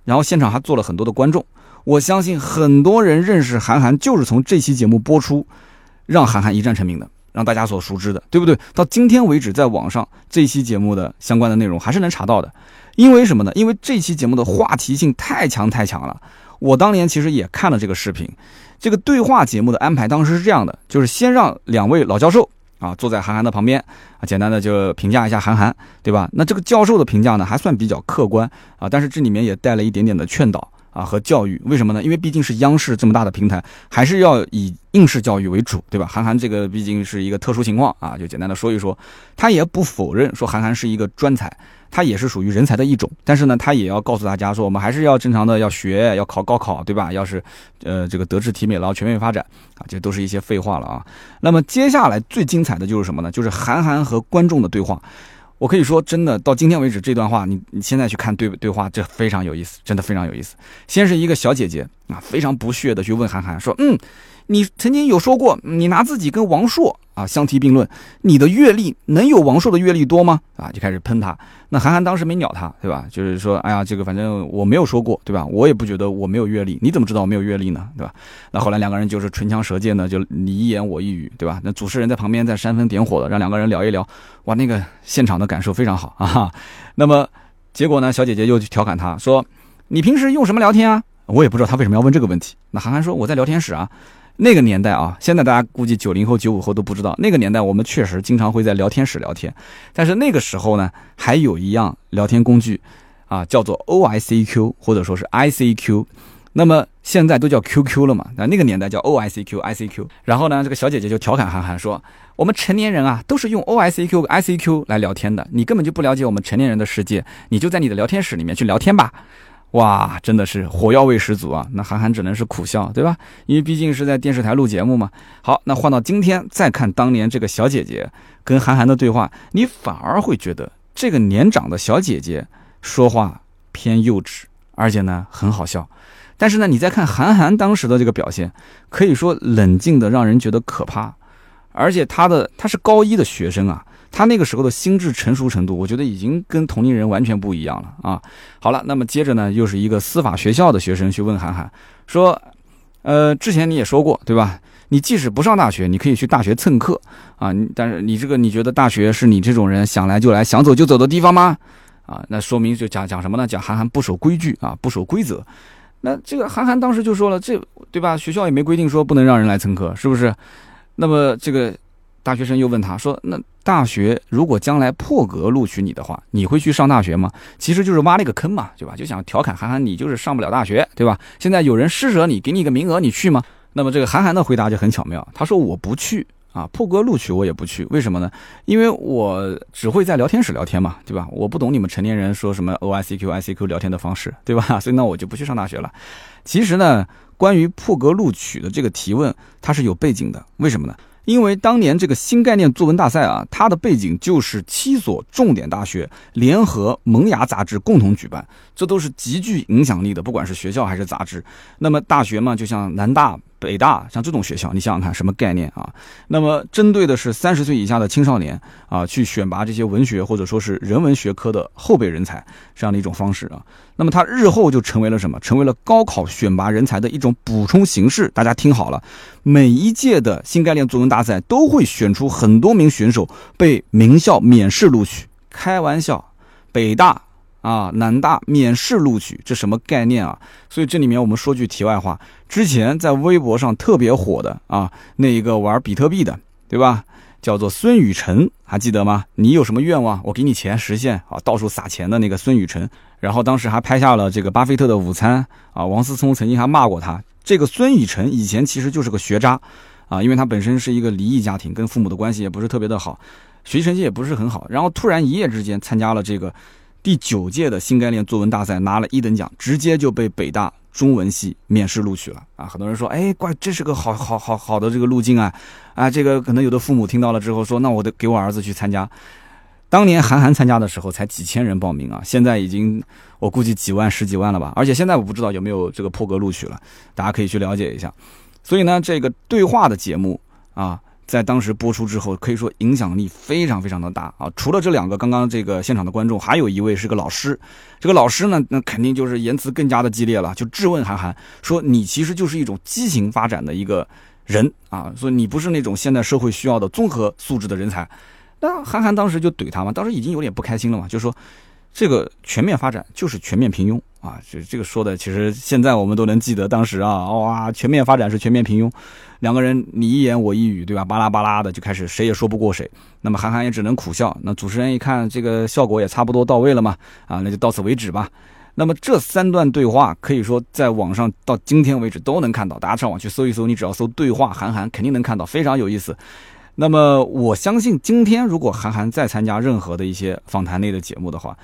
然后现场还做了很多的观众。我相信很多人认识韩寒，就是从这期节目播出，让韩寒一战成名的。让大家所熟知的，对不对？到今天为止，在网上这期节目的相关的内容还是能查到的。因为什么呢？因为这期节目的话题性太强太强了。我当年其实也看了这个视频。这个对话节目的安排当时是这样的，就是先让两位老教授啊坐在韩寒的旁边啊，简单的就评价一下韩寒，对吧？那这个教授的评价呢，还算比较客观啊，但是这里面也带了一点点的劝导。啊，和教育为什么呢？因为毕竟是央视这么大的平台，还是要以应试教育为主，对吧？韩寒这个毕竟是一个特殊情况啊，就简单的说一说。他也不否认说韩寒是一个专才，他也是属于人才的一种。但是呢，他也要告诉大家说，我们还是要正常的要学，要考高考，对吧？要是呃这个德智体美劳全面发展啊，这都是一些废话了啊。那么接下来最精彩的就是什么呢？就是韩寒和观众的对话。我可以说，真的到今天为止，这段话你你现在去看对对话，这非常有意思，真的非常有意思。先是一个小姐姐啊，非常不屑的去问韩寒说：“嗯。”你曾经有说过，你拿自己跟王朔啊相提并论，你的阅历能有王朔的阅历多吗？啊，就开始喷他。那韩寒当时没鸟他，对吧？就是说，哎呀，这个反正我没有说过，对吧？我也不觉得我没有阅历，你怎么知道我没有阅历呢？对吧？那后来两个人就是唇枪舌剑的，就你一言我一语，对吧？那主持人在旁边在煽风点火的，让两个人聊一聊，哇，那个现场的感受非常好啊。那么结果呢，小姐姐又去调侃他说：“你平时用什么聊天啊？”我也不知道他为什么要问这个问题。那韩寒说：“我在聊天室啊。”那个年代啊，现在大家估计九零后、九五后都不知道。那个年代，我们确实经常会在聊天室聊天，但是那个时候呢，还有一样聊天工具，啊，叫做 O I C Q 或者说是 I C Q。那么现在都叫 QQ 了嘛？那那个年代叫 OICQ、ICQ。然后呢，这个小姐姐就调侃韩寒说：“我们成年人啊，都是用 OICQ、ICQ 来聊天的，你根本就不了解我们成年人的世界，你就在你的聊天室里面去聊天吧。”哇，真的是火药味十足啊！那韩寒只能是苦笑，对吧？因为毕竟是在电视台录节目嘛。好，那换到今天再看当年这个小姐姐跟韩寒的对话，你反而会觉得这个年长的小姐姐说话偏幼稚，而且呢很好笑。但是呢，你再看韩寒当时的这个表现，可以说冷静的让人觉得可怕，而且他的他是高一的学生啊，他那个时候的心智成熟程度，我觉得已经跟同龄人完全不一样了啊。好了，那么接着呢，又是一个司法学校的学生去问韩寒说，呃，之前你也说过对吧？你即使不上大学，你可以去大学蹭课啊，但是你这个你觉得大学是你这种人想来就来、想走就走的地方吗？啊，那说明就讲讲什么呢？讲韩寒不守规矩啊，不守规则。那这个韩寒当时就说了，这对吧？学校也没规定说不能让人来蹭课，是不是？那么这个大学生又问他说：“那大学如果将来破格录取你的话，你会去上大学吗？”其实就是挖了一个坑嘛，对吧？就想调侃韩寒，你就是上不了大学，对吧？现在有人施舍你，给你一个名额，你去吗？那么这个韩寒的回答就很巧妙，他说：“我不去。”啊，破格录取我也不去，为什么呢？因为我只会在聊天室聊天嘛，对吧？我不懂你们成年人说什么 O I C Q I C Q 聊天的方式，对吧？所以呢，我就不去上大学了。其实呢，关于破格录取的这个提问，它是有背景的。为什么呢？因为当年这个新概念作文大赛啊，它的背景就是七所重点大学联合萌芽杂志共同举办，这都是极具影响力的，不管是学校还是杂志。那么大学嘛，就像南大。北大像这种学校，你想想看什么概念啊？那么针对的是三十岁以下的青少年啊，去选拔这些文学或者说是人文学科的后备人才这样的一种方式啊。那么它日后就成为了什么？成为了高考选拔人才的一种补充形式。大家听好了，每一届的新概念作文大赛都会选出很多名选手被名校免试录取。开玩笑，北大。啊，南大免试录取，这什么概念啊？所以这里面我们说句题外话，之前在微博上特别火的啊，那一个玩比特币的，对吧？叫做孙雨晨，还记得吗？你有什么愿望，我给你钱实现啊！到处撒钱的那个孙雨晨，然后当时还拍下了这个巴菲特的午餐啊。王思聪曾经还骂过他。这个孙雨晨以前其实就是个学渣啊，因为他本身是一个离异家庭，跟父母的关系也不是特别的好，学习成绩也不是很好，然后突然一夜之间参加了这个。第九届的新概念作文大赛拿了一等奖，直接就被北大中文系面试录取了啊！很多人说，哎，怪这是个好好好好的这个路径啊！啊，这个可能有的父母听到了之后说，那我得给我儿子去参加。当年韩寒参加的时候才几千人报名啊，现在已经我估计几万十几万了吧？而且现在我不知道有没有这个破格录取了，大家可以去了解一下。所以呢，这个对话的节目啊。在当时播出之后，可以说影响力非常非常的大啊！除了这两个刚刚这个现场的观众，还有一位是个老师。这个老师呢，那肯定就是言辞更加的激烈了，就质问韩寒说：“你其实就是一种畸形发展的一个人啊，说你不是那种现代社会需要的综合素质的人才。”那韩寒当时就怼他嘛，当时已经有点不开心了嘛，就说：“这个全面发展就是全面平庸。”啊，这这个说的，其实现在我们都能记得当时啊，哇，全面发展是全面平庸，两个人你一言我一语，对吧？巴拉巴拉的就开始，谁也说不过谁。那么韩寒也只能苦笑。那主持人一看这个效果也差不多到位了嘛，啊，那就到此为止吧。那么这三段对话可以说在网上到今天为止都能看到，大家上网去搜一搜，你只要搜对话韩寒，肯定能看到，非常有意思。那么我相信今天如果韩寒再参加任何的一些访谈类的节目的话，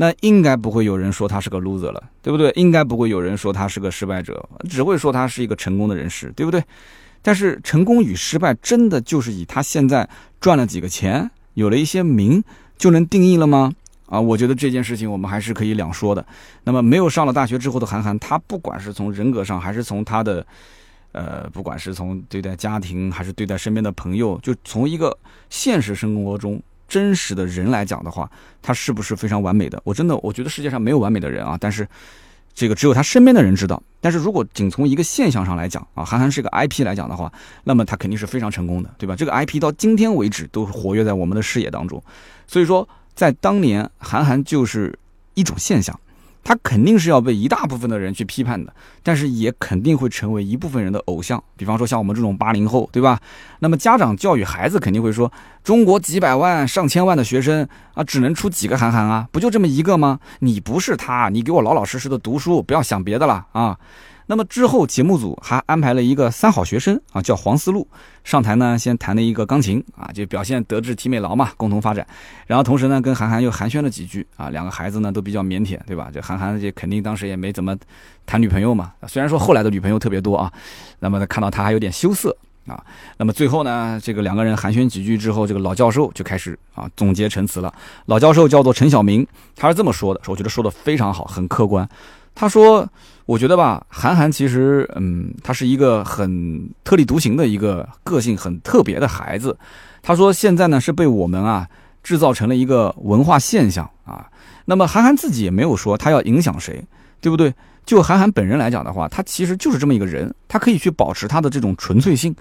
那应该不会有人说他是个 loser 了，对不对？应该不会有人说他是个失败者，只会说他是一个成功的人士，对不对？但是成功与失败真的就是以他现在赚了几个钱，有了一些名就能定义了吗？啊，我觉得这件事情我们还是可以两说的。那么没有上了大学之后的韩寒，他不管是从人格上，还是从他的，呃，不管是从对待家庭，还是对待身边的朋友，就从一个现实生活中。真实的人来讲的话，他是不是非常完美的？我真的我觉得世界上没有完美的人啊，但是这个只有他身边的人知道。但是如果仅从一个现象上来讲啊，韩寒是个 IP 来讲的话，那么他肯定是非常成功的，对吧？这个 IP 到今天为止都活跃在我们的视野当中，所以说在当年，韩寒就是一种现象。他肯定是要被一大部分的人去批判的，但是也肯定会成为一部分人的偶像。比方说像我们这种八零后，对吧？那么家长教育孩子肯定会说：中国几百万、上千万的学生啊，只能出几个韩寒啊？不就这么一个吗？你不是他，你给我老老实实的读书，不要想别的了啊！那么之后节目组还安排了一个三好学生啊，叫黄思路上台呢，先弹了一个钢琴啊，就表现德智体美劳嘛，共同发展。然后同时呢，跟韩寒又寒暄了几句啊，两个孩子呢都比较腼腆，对吧？这韩寒这肯定当时也没怎么谈女朋友嘛，虽然说后来的女朋友特别多啊，那么看到他还有点羞涩。啊，那么最后呢，这个两个人寒暄几句之后，这个老教授就开始啊总结陈词了。老教授叫做陈晓明，他是这么说的，我觉得说的非常好，很客观。他说，我觉得吧，韩寒其实，嗯，他是一个很特立独行的一个个性很特别的孩子。他说现在呢是被我们啊制造成了一个文化现象啊。那么韩寒自己也没有说他要影响谁，对不对？就韩寒本人来讲的话，他其实就是这么一个人，他可以去保持他的这种纯粹性。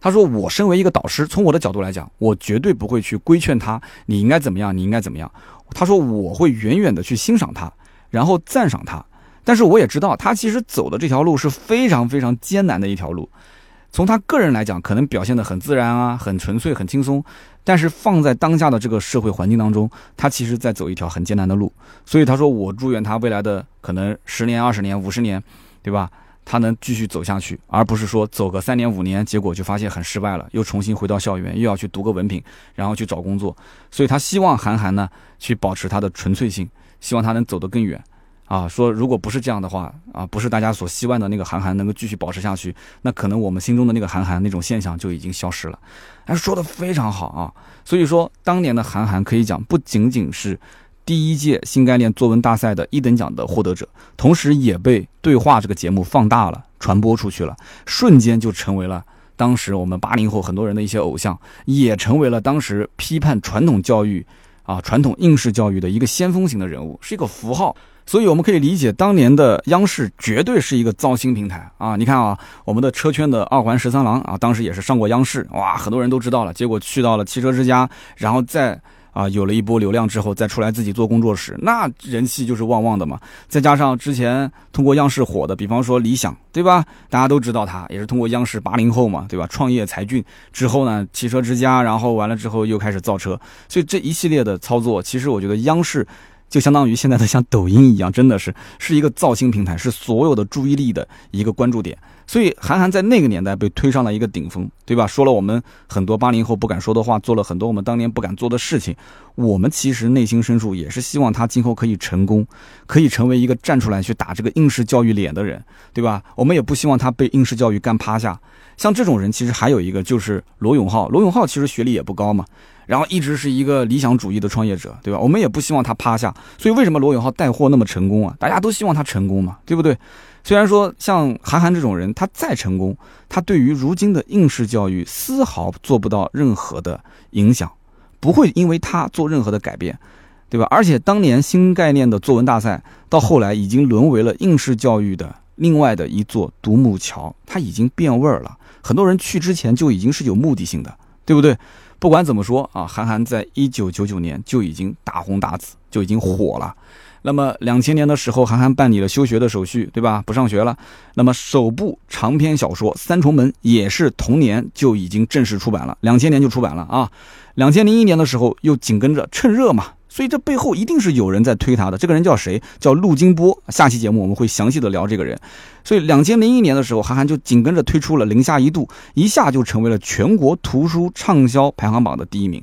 他说：“我身为一个导师，从我的角度来讲，我绝对不会去规劝他，你应该怎么样，你应该怎么样。”他说：“我会远远的去欣赏他，然后赞赏他。但是我也知道，他其实走的这条路是非常非常艰难的一条路。从他个人来讲，可能表现的很自然啊，很纯粹，很轻松。”但是放在当下的这个社会环境当中，他其实在走一条很艰难的路。所以他说：“我祝愿他未来的可能十年、二十年、五十年，对吧？他能继续走下去，而不是说走个三年、五年，结果就发现很失败了，又重新回到校园，又要去读个文凭，然后去找工作。所以他希望韩寒呢，去保持他的纯粹性，希望他能走得更远。”啊，说如果不是这样的话，啊，不是大家所希望的那个韩寒能够继续保持下去，那可能我们心中的那个韩寒那种现象就已经消失了。哎，说的非常好啊。所以说，当年的韩寒可以讲不仅仅是第一届新概念作文大赛的一等奖的获得者，同时也被对话这个节目放大了，传播出去了，瞬间就成为了当时我们八零后很多人的一些偶像，也成为了当时批判传统教育啊、传统应试教育的一个先锋型的人物，是一个符号。所以我们可以理解，当年的央视绝对是一个造星平台啊！你看啊，我们的车圈的二环十三郎啊，当时也是上过央视，哇，很多人都知道了。结果去到了汽车之家，然后再啊有了一波流量之后，再出来自己做工作室，那人气就是旺旺的嘛。再加上之前通过央视火的，比方说理想，对吧？大家都知道他也是通过央视八零后嘛，对吧？创业才俊之后呢，汽车之家，然后完了之后又开始造车，所以这一系列的操作，其实我觉得央视。就相当于现在的像抖音一样，真的是是一个造星平台，是所有的注意力的一个关注点。所以韩寒在那个年代被推上了一个顶峰，对吧？说了我们很多八零后不敢说的话，做了很多我们当年不敢做的事情。我们其实内心深处也是希望他今后可以成功，可以成为一个站出来去打这个应试教育脸的人，对吧？我们也不希望他被应试教育干趴下。像这种人，其实还有一个就是罗永浩。罗永浩其实学历也不高嘛。然后一直是一个理想主义的创业者，对吧？我们也不希望他趴下，所以为什么罗永浩带货那么成功啊？大家都希望他成功嘛，对不对？虽然说像韩寒这种人，他再成功，他对于如今的应试教育丝毫做不到任何的影响，不会因为他做任何的改变，对吧？而且当年新概念的作文大赛，到后来已经沦为了应试教育的另外的一座独木桥，它已经变味儿了。很多人去之前就已经是有目的性的，对不对？不管怎么说啊，韩寒在一九九九年就已经大红大紫，就已经火了。那么两千年的时候，韩寒办理了休学的手续，对吧？不上学了。那么首部长篇小说《三重门》也是同年就已经正式出版了，两千年就出版了啊。两千零一年的时候，又紧跟着趁热嘛。所以这背后一定是有人在推他的。这个人叫谁？叫陆金波。下期节目我们会详细的聊这个人。所以两千零一年的时候，韩寒就紧跟着推出了《零下一度》，一下就成为了全国图书畅销排行榜的第一名。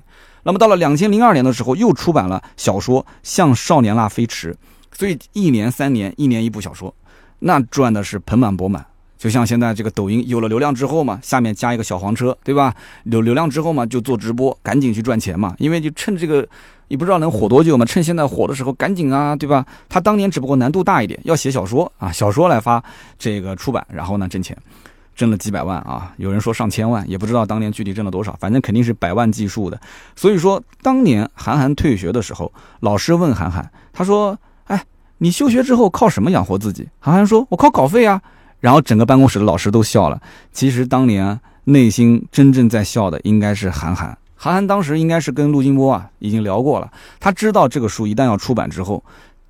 那么到了两千零二年的时候，又出版了小说《向少年那飞驰》。所以一年三年，一年一部小说，那赚的是盆满钵满。就像现在这个抖音有了流量之后嘛，下面加一个小黄车，对吧？有流量之后嘛，就做直播，赶紧去赚钱嘛。因为就趁这个。你不知道能火多久吗？趁现在火的时候赶紧啊，对吧？他当年只不过难度大一点，要写小说啊，小说来发这个出版，然后呢挣钱，挣了几百万啊，有人说上千万，也不知道当年具体挣了多少，反正肯定是百万计数的。所以说，当年韩寒退学的时候，老师问韩寒，他说：“哎，你休学之后靠什么养活自己？”韩寒说：“我靠稿费啊。”然后整个办公室的老师都笑了。其实当年内心真正在笑的应该是韩寒。韩寒当时应该是跟陆金波啊已经聊过了，他知道这个书一旦要出版之后，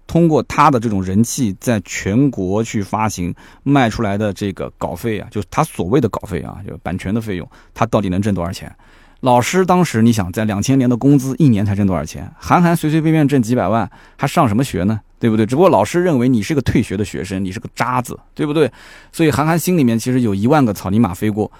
通过他的这种人气，在全国去发行卖出来的这个稿费啊，就是他所谓的稿费啊，就版权的费用，他到底能挣多少钱？老师当时你想在两千年的工资一年才挣多少钱？韩寒随随便便挣几百万，还上什么学呢？对不对？只不过老师认为你是个退学的学生，你是个渣子，对不对？所以韩寒心里面其实有一万个草泥马飞过。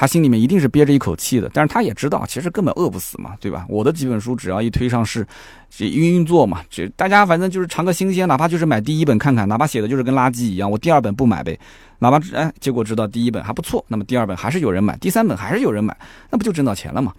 他心里面一定是憋着一口气的，但是他也知道，其实根本饿不死嘛，对吧？我的几本书只要一推上市，这运运作嘛，这大家反正就是尝个新鲜，哪怕就是买第一本看看，哪怕写的就是跟垃圾一样，我第二本不买呗。哪怕哎，结果知道第一本还不错，那么第二本还是有人买，第三本还是有人买，那不就挣到钱了嘛，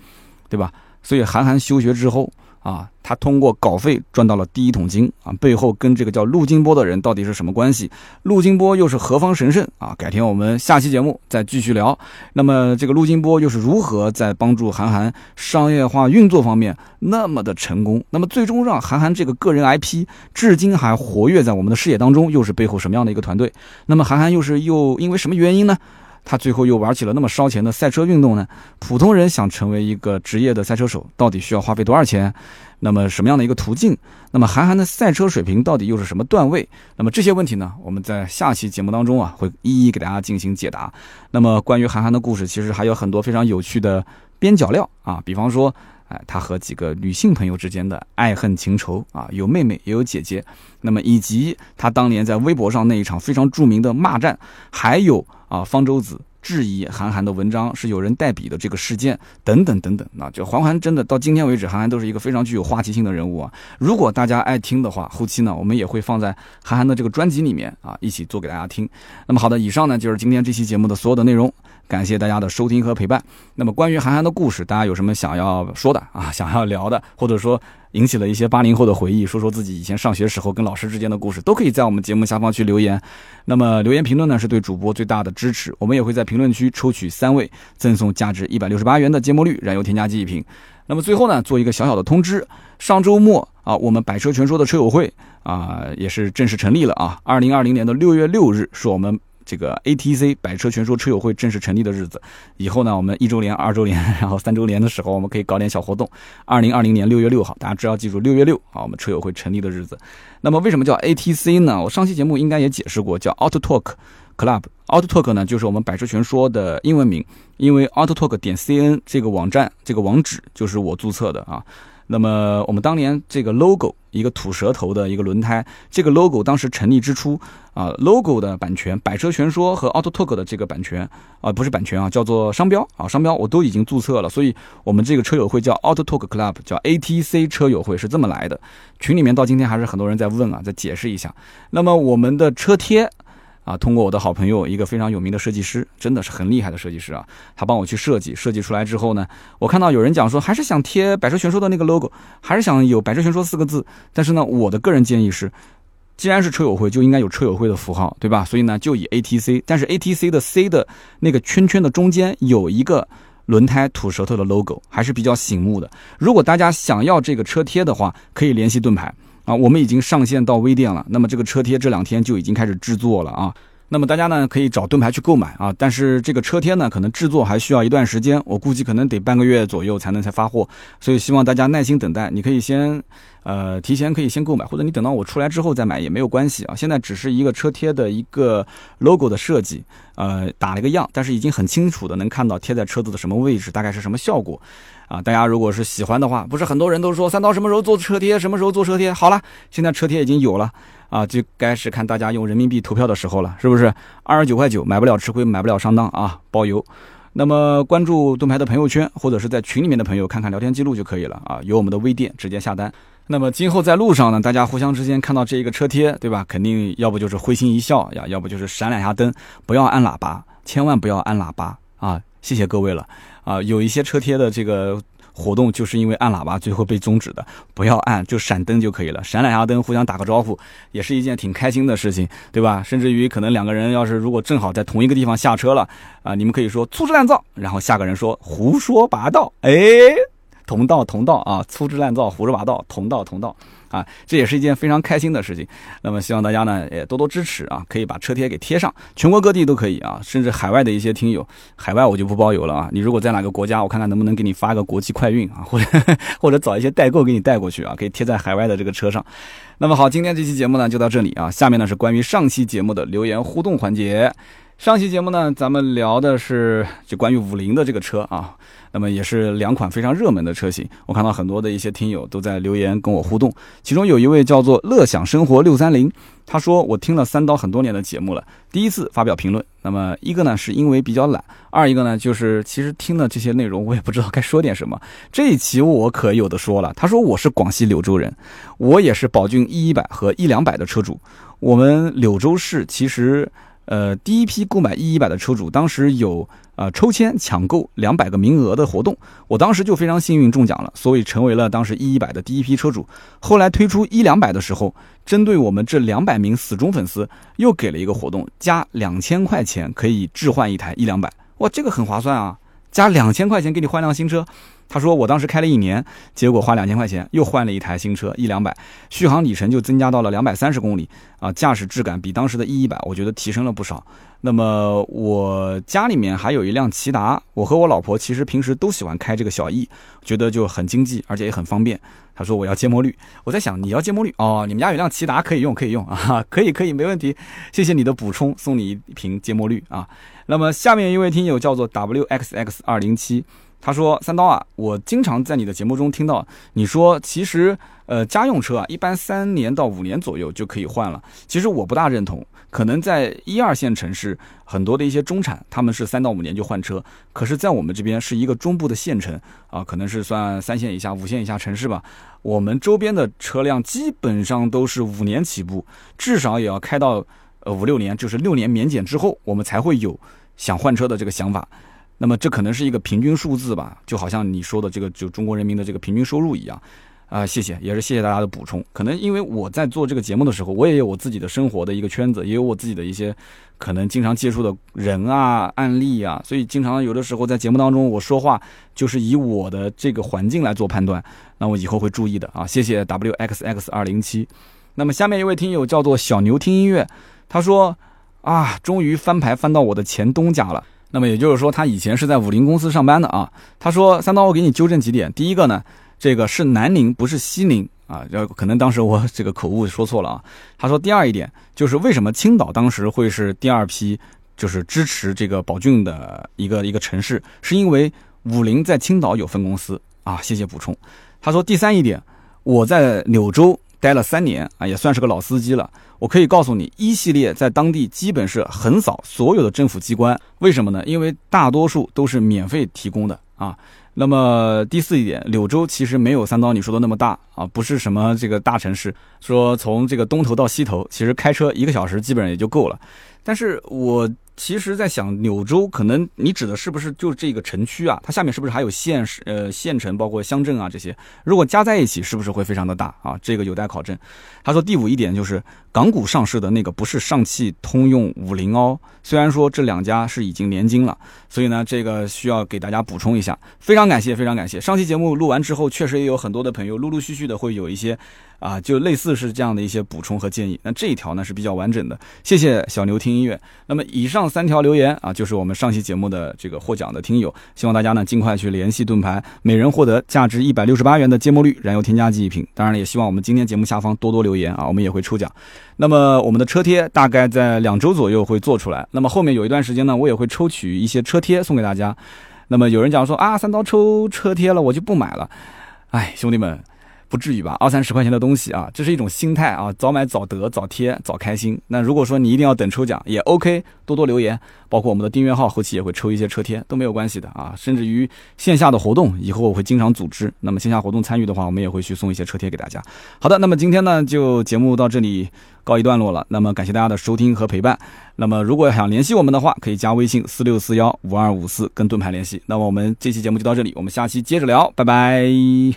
对吧？所以韩寒休学之后。啊，他通过稿费赚到了第一桶金啊，背后跟这个叫陆金波的人到底是什么关系？陆金波又是何方神圣啊？改天我们下期节目再继续聊。那么这个陆金波又是如何在帮助韩寒商业化运作方面那么的成功？那么最终让韩寒这个个人 IP 至今还活跃在我们的视野当中，又是背后什么样的一个团队？那么韩寒又是又因为什么原因呢？他最后又玩起了那么烧钱的赛车运动呢？普通人想成为一个职业的赛车手，到底需要花费多少钱？那么什么样的一个途径？那么韩寒的赛车水平到底又是什么段位？那么这些问题呢？我们在下期节目当中啊，会一一给大家进行解答。那么关于韩寒的故事，其实还有很多非常有趣的边角料啊，比方说，哎，他和几个女性朋友之间的爱恨情仇啊，有妹妹也有姐姐。那么以及他当年在微博上那一场非常著名的骂战，还有。啊，方舟子质疑韩寒的文章是有人代笔的这个事件等等等等，那就韩寒真的到今天为止，韩寒都是一个非常具有话题性的人物啊。如果大家爱听的话，后期呢我们也会放在韩寒的这个专辑里面啊，一起做给大家听。那么好的，以上呢就是今天这期节目的所有的内容，感谢大家的收听和陪伴。那么关于韩寒的故事，大家有什么想要说的啊，想要聊的，或者说。引起了一些八零后的回忆，说说自己以前上学时候跟老师之间的故事，都可以在我们节目下方去留言。那么留言评论呢，是对主播最大的支持。我们也会在评论区抽取三位，赠送价值一百六十八元的芥末绿燃油添加剂一瓶。那么最后呢，做一个小小的通知：上周末啊，我们百车全说的车友会啊，也是正式成立了啊。二零二零年的六月六日是我们。这个 ATC 百车全说车友会正式成立的日子，以后呢，我们一周年、二周年，然后三周年的时候，我们可以搞点小活动。二零二零年六月六号，大家只要记住六月六啊，我们车友会成立的日子。那么为什么叫 ATC 呢？我上期节目应该也解释过，叫 Auto Talk Club。Auto Talk 呢，就是我们百车全说的英文名，因为 Auto Talk 点 CN 这个网站这个网址就是我注册的啊。那么我们当年这个 logo 一个吐舌头的一个轮胎，这个 logo 当时成立之初啊，logo 的版权，百车全说和 Auto Talk 的这个版权啊，不是版权啊，叫做商标啊，商标我都已经注册了，所以我们这个车友会叫 Auto Talk Club，叫 ATC 车友会是这么来的。群里面到今天还是很多人在问啊，在解释一下。那么我们的车贴。啊，通过我的好朋友，一个非常有名的设计师，真的是很厉害的设计师啊。他帮我去设计，设计出来之后呢，我看到有人讲说，还是想贴百车全说的那个 logo，还是想有百车全说四个字。但是呢，我的个人建议是，既然是车友会，就应该有车友会的符号，对吧？所以呢，就以 ATC。但是 ATC 的 C 的那个圈圈的中间有一个轮胎吐舌头的 logo，还是比较醒目的。如果大家想要这个车贴的话，可以联系盾牌。啊，我们已经上线到微店了。那么这个车贴这两天就已经开始制作了啊。那么大家呢可以找盾牌去购买啊。但是这个车贴呢，可能制作还需要一段时间，我估计可能得半个月左右才能才发货。所以希望大家耐心等待。你可以先呃提前可以先购买，或者你等到我出来之后再买也没有关系啊。现在只是一个车贴的一个 logo 的设计，呃打了一个样，但是已经很清楚的能看到贴在车子的什么位置，大概是什么效果。啊，大家如果是喜欢的话，不是很多人都说三刀什么时候做车贴，什么时候做车贴？好了，现在车贴已经有了啊，就该是看大家用人民币投票的时候了，是不是？二十九块九，买不了吃亏，买不了上当啊，包邮。那么关注盾牌的朋友圈，或者是在群里面的朋友看看聊天记录就可以了啊，有我们的微店直接下单。那么今后在路上呢，大家互相之间看到这一个车贴，对吧？肯定要不就是会心一笑呀，要不就是闪两下灯，不要按喇叭，千万不要按喇叭啊！谢谢各位了。啊，有一些车贴的这个活动，就是因为按喇叭最后被终止的。不要按，就闪灯就可以了，闪两下灯，互相打个招呼，也是一件挺开心的事情，对吧？甚至于可能两个人要是如果正好在同一个地方下车了，啊，你们可以说粗制滥造，然后下个人说胡说八道，哎，同道同道啊，粗制滥造，胡说八道，同道同道。啊，这也是一件非常开心的事情。那么希望大家呢也多多支持啊，可以把车贴给贴上，全国各地都可以啊，甚至海外的一些听友，海外我就不包邮了啊。你如果在哪个国家，我看看能不能给你发个国际快运啊，或者或者找一些代购给你带过去啊，可以贴在海外的这个车上。那么好，今天这期节目呢就到这里啊，下面呢是关于上期节目的留言互动环节。上期节目呢，咱们聊的是就关于五菱的这个车啊，那么也是两款非常热门的车型。我看到很多的一些听友都在留言跟我互动，其中有一位叫做乐享生活六三零，他说我听了三刀很多年的节目了，第一次发表评论。那么一个呢是因为比较懒，二一个呢就是其实听了这些内容我也不知道该说点什么。这一期我可有的说了，他说我是广西柳州人，我也是宝骏一一百和一两百的车主，我们柳州市其实。呃，第一批购买 E 一百的车主，当时有呃抽签抢购两百个名额的活动，我当时就非常幸运中奖了，所以成为了当时 E 一百的第一批车主。后来推出一两百的时候，针对我们这两百名死忠粉丝，又给了一个活动，加两千块钱可以置换一台一两百，哇，这个很划算啊！加两千块钱给你换辆新车。他说：“我当时开了一年，结果花两千块钱又换了一台新车，一两百，续航里程就增加到了两百三十公里啊，驾驶质感比当时的 E 一百，我觉得提升了不少。那么我家里面还有一辆骐达，我和我老婆其实平时都喜欢开这个小 E，觉得就很经济，而且也很方便。他说我要芥末绿，我在想你要芥末绿哦，你们家有辆骐达可以用，可以用啊，可以可以没问题，谢谢你的补充，送你一瓶芥末绿啊。那么下面一位听友叫做 WXX 二零七。”他说：“三刀啊，我经常在你的节目中听到你说，其实呃家用车啊，一般三年到五年左右就可以换了。其实我不大认同，可能在一二线城市，很多的一些中产他们是三到五年就换车，可是，在我们这边是一个中部的县城啊，可能是算三线以下、五线以下城市吧。我们周边的车辆基本上都是五年起步，至少也要开到呃五六年，就是六年免检之后，我们才会有想换车的这个想法。”那么这可能是一个平均数字吧，就好像你说的这个就中国人民的这个平均收入一样，啊，谢谢，也是谢谢大家的补充。可能因为我在做这个节目的时候，我也有我自己的生活的一个圈子，也有我自己的一些可能经常接触的人啊、案例啊，所以经常有的时候在节目当中我说话就是以我的这个环境来做判断，那我以后会注意的啊。谢谢 wxx 二零七。那么下面一位听友叫做小牛听音乐，他说啊，终于翻牌翻到我的前东家了。那么也就是说，他以前是在五菱公司上班的啊。他说：“三刀，我给你纠正几点。第一个呢，这个是南宁，不是西宁啊。要可能当时我这个口误说错了啊。他说第二一点就是为什么青岛当时会是第二批，就是支持这个宝骏的一个一个城市，是因为五菱在青岛有分公司啊。谢谢补充。他说第三一点，我在柳州待了三年啊，也算是个老司机了。”我可以告诉你，一系列在当地基本是横扫所有的政府机关，为什么呢？因为大多数都是免费提供的啊。那么第四一点，柳州其实没有三刀你说的那么大啊，不是什么这个大城市，说从这个东头到西头，其实开车一个小时基本上也就够了。但是我。其实，在想柳州，可能你指的是不是就这个城区啊？它下面是不是还有县市、呃县城，包括乡镇啊这些？如果加在一起，是不是会非常的大啊？这个有待考证。他说第五一点就是港股上市的那个不是上汽通用五菱哦，虽然说这两家是已经联金了，所以呢，这个需要给大家补充一下。非常感谢，非常感谢。上期节目录完之后，确实也有很多的朋友陆陆续续的会有一些。啊，就类似是这样的一些补充和建议。那这一条呢是比较完整的，谢谢小牛听音乐。那么以上三条留言啊，就是我们上期节目的这个获奖的听友，希望大家呢尽快去联系盾牌，每人获得价值一百六十八元的芥末绿燃油添加剂一瓶。当然了，也希望我们今天节目下方多多留言啊，我们也会抽奖。那么我们的车贴大概在两周左右会做出来。那么后面有一段时间呢，我也会抽取一些车贴送给大家。那么有人讲说啊，三刀抽车贴了，我就不买了。哎，兄弟们。不至于吧，二三十块钱的东西啊，这是一种心态啊，早买早得，早贴早开心。那如果说你一定要等抽奖，也 OK，多多留言，包括我们的订阅号，后期也会抽一些车贴，都没有关系的啊。甚至于线下的活动，以后我会经常组织。那么线下活动参与的话，我们也会去送一些车贴给大家。好的，那么今天呢，就节目到这里告一段落了。那么感谢大家的收听和陪伴。那么如果想联系我们的话，可以加微信四六四幺五二五四跟盾牌联系。那么我们这期节目就到这里，我们下期接着聊，拜拜。